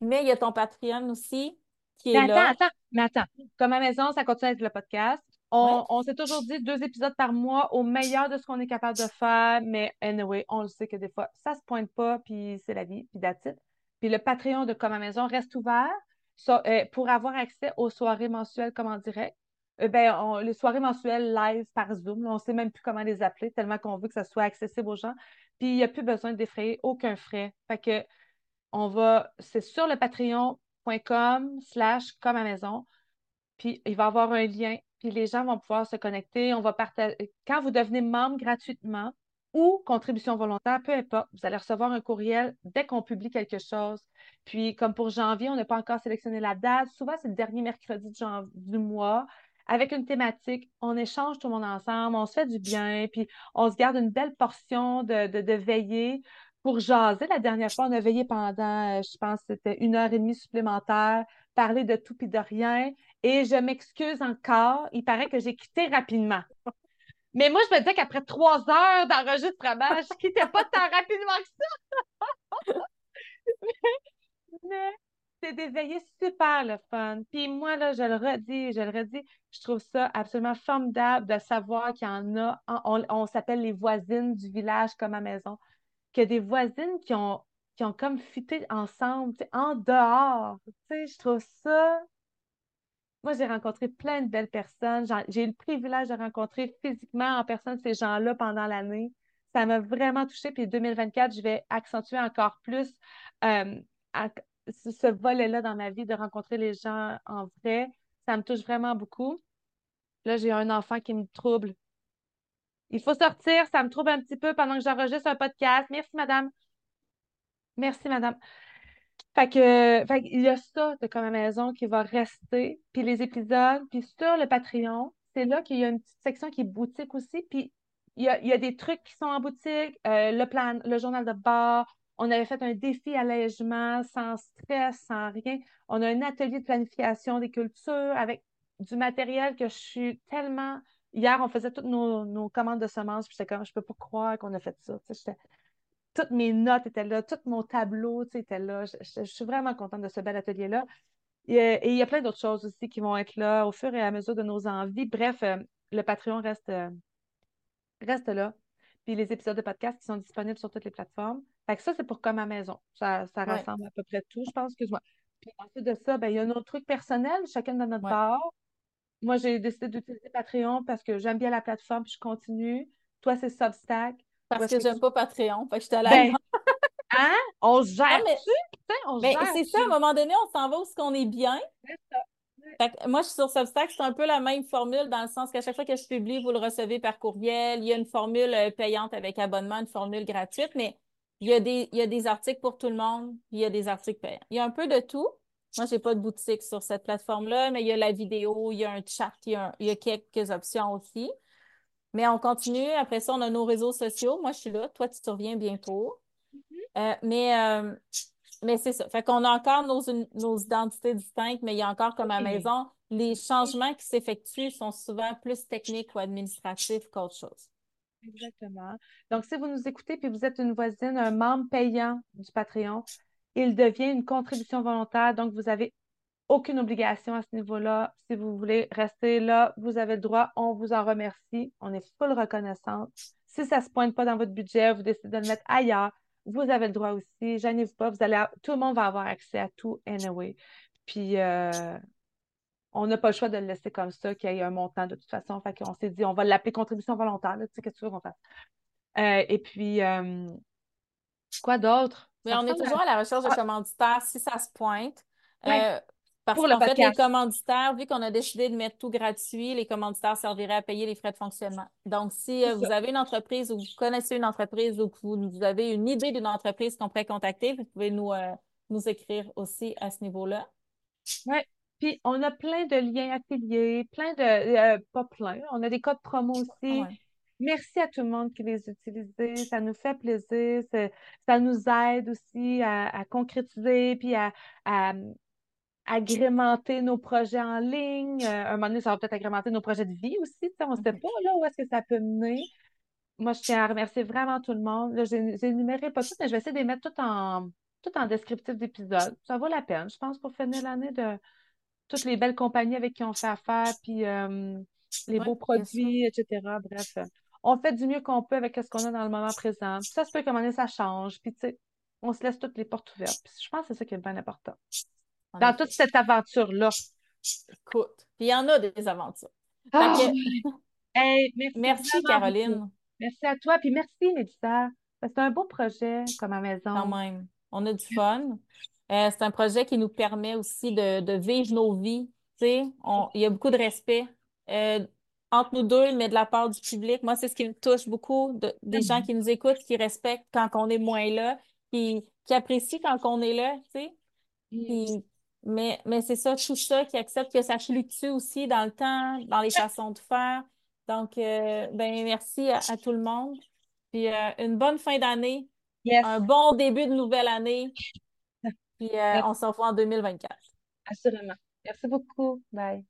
Mais il y a ton Patreon aussi qui est mais là. Attends, attends, mais attends. Comme à maison, ça continue avec le podcast. On, s'est toujours dit deux épisodes par mois au meilleur de ce qu'on est capable de faire, mais anyway, on le sait que des fois, ça se pointe pas, puis c'est la vie, puis that's Puis le Patreon de Comme à maison reste ouvert euh, pour avoir accès aux soirées mensuelles comme en direct. Euh, ben, les soirées mensuelles live par Zoom, on ne sait même plus comment les appeler, tellement qu'on veut que ça soit accessible aux gens. Puis il n'y a plus besoin d'effrayer aucun frais. Fait que on va, c'est sur le patreon.com slash comme à maison. Puis il va y avoir un lien, puis les gens vont pouvoir se connecter. On va partager. Quand vous devenez membre gratuitement ou contribution volontaire, peu importe, vous allez recevoir un courriel dès qu'on publie quelque chose. Puis, comme pour janvier, on n'a pas encore sélectionné la date. Souvent, c'est le dernier mercredi du mois avec une thématique. On échange tout le monde ensemble, on se fait du bien, puis on se garde une belle portion de, de, de veillée pour jaser. La dernière fois, on a veillé pendant, euh, je pense, c'était une heure et demie supplémentaire, parler de tout et de rien. Et je m'excuse encore, il paraît que j'ai quitté rapidement. Mais moi, je me disais qu'après trois heures d'enregistrement, je quittais pas tant rapidement que ça. *laughs* mais, c'est des veillées super le fun. Puis moi, là, je le redis, je le redis, je trouve ça absolument formidable de savoir qu'il y en a. On, on s'appelle les voisines du village comme à maison que des voisines qui ont, qui ont comme fuité ensemble, en dehors. Je trouve ça. Moi, j'ai rencontré plein de belles personnes. J'ai eu le privilège de rencontrer physiquement en personne ces gens-là pendant l'année. Ça m'a vraiment touchée. Puis 2024, je vais accentuer encore plus euh, ce volet-là dans ma vie, de rencontrer les gens en vrai, ça me touche vraiment beaucoup. Là, j'ai un enfant qui me trouble. Il faut sortir, ça me trouble un petit peu pendant que j'enregistre un podcast. Merci, madame. Merci, madame. Fait il y a ça de Comme à maison qui va rester, puis les épisodes, puis sur le Patreon, c'est là qu'il y a une petite section qui est boutique aussi, puis il y a, y a des trucs qui sont en boutique, euh, le plan, le journal de bord, on avait fait un défi allègement sans stress, sans rien. On a un atelier de planification des cultures avec du matériel que je suis tellement. Hier, on faisait toutes nos, commandes de semences, puis j'étais comme, je peux pas croire qu'on a fait ça. Toutes mes notes étaient là, tout mon tableau était là. Je, suis vraiment contente de ce bel atelier-là. Et, il y a plein d'autres choses aussi qui vont être là au fur et à mesure de nos envies. Bref, euh, le Patreon reste, euh, reste là. Puis les épisodes de podcast qui sont disponibles sur toutes les plateformes. Fait que ça, c'est pour comme à maison. Ça, ça rassemble à peu près tout, je pense, excuse-moi. Puis ensuite de ça, ben, il y a un autre truc personnel, chacun de notre part. Moi, j'ai décidé d'utiliser Patreon parce que j'aime bien la plateforme, puis je continue. Toi, c'est Substack. Parce que, j'aime pas Patreon, fait que je te la ben, *laughs* Hein? On se gère mais... c'est ça, à un moment donné, on s'en va où ce qu'on est bien. moi, je suis sur Substack, c'est un peu la même formule dans le sens qu'à chaque fois que je publie, vous le recevez par courriel. Il y a une formule euh, payante avec abonnement, une formule gratuite, mais il y, a des, il y a des articles pour tout le monde, il y a des articles payants. Il y a un peu de tout. Moi, je n'ai pas de boutique sur cette plateforme-là, mais il y a la vidéo, il y a un chat, il y a, quelques options aussi. Mais on continue. Après ça, on a nos réseaux sociaux. Moi, je suis là. Toi, tu te reviens bientôt. Mm-hmm. Euh, mais euh, mais c'est ça. Fait qu'on a encore nos, nos identités distinctes, mais il y a encore comme à la maison, les changements qui s'effectuent sont souvent plus techniques ou administratifs qu'autre chose. Exactement. Donc, si vous nous écoutez puis vous êtes une voisine, un membre payant du Patreon, il devient une contribution volontaire. Donc, vous n'avez aucune obligation à ce niveau-là. Si vous voulez rester là, vous avez le droit. On vous en remercie. On est full reconnaissante. Si ça ne se pointe pas dans votre budget, vous décidez de le mettre ailleurs, vous avez le droit aussi. Gênez-vous pas. Vous allez Tout le monde va avoir accès à tout anyway. Puis, euh, on n'a pas le choix de le laisser comme ça, qu'il y ait un montant de toute façon. Fait qu'on s'est dit, on va l'appeler contribution volontaire. Tu sais, qu'est-ce que tu veux qu'on fasse? Euh, et puis, euh, quoi d'autre? Mais on est toujours à... la recherche de ah! commanditaires si ça se pointe. Parce qu'en fait, les commanditaires, vu qu'on a décidé de mettre tout gratuit, les commanditaires serviraient à payer les frais de fonctionnement. Donc, si vous avez une entreprise ou vous connaissez une entreprise ou que vous, avez une idée d'une entreprise qu'on pourrait contacter, vous pouvez nous, nous écrire aussi à ce niveau-là. Oui. Puis on a plein de liens affiliés, plein de. Euh, pas plein, on a des codes promo aussi. Merci à tout le monde qui les utilise. Ça nous fait plaisir. Ça nous aide aussi à, concrétiser puis à, agrémenter nos projets en ligne. Euh, un moment donné, ça va peut-être agrémenter nos projets de vie aussi. On ne sait pas là, où est-ce que ça peut mener. Moi, je tiens à remercier vraiment tout le monde. Là, j'ai énuméré pas tout, mais je vais essayer de les mettre tout en, tout en descriptif d'épisode. Ça vaut la peine, je pense, pour finir l'année de toutes les belles compagnies avec qui on fait affaire, puis euh, les beaux produits, etc. Bref, on fait du mieux qu'on peut avec ce qu'on a dans le moment présent. ça se peut qu'à un moment donné, ça change. Puis, tu sais, on se laisse toutes les portes ouvertes. Puis, je pense que c'est ça qui est bien important. Dans toute cette aventure-là. Écoute, il y en a des aventures. Ah! *laughs* merci, merci Caroline. Merci à toi. Puis merci, Mélissa. C'est un beau projet comme à maison. Quand même. On a du fun. Euh, c'est un projet qui nous permet aussi de, vivre nos vies. On, il y a beaucoup de respect euh, entre nous deux, mais de la part du public. Moi, c'est ce qui me touche beaucoup, de, des gens qui nous écoutent, qui respectent quand on est moins là, qui, qui apprécient quand on est là. Mais mais c'est ça, tout ça, qui accepte que ça fluctue aussi dans le temps, dans les façons de faire. Donc, euh, ben, merci à, tout le monde. Puis une bonne fin d'année. Un bon début de nouvelle année. *laughs* Puis euh, on se revoit en 2024. Assurément. Merci beaucoup. Bye.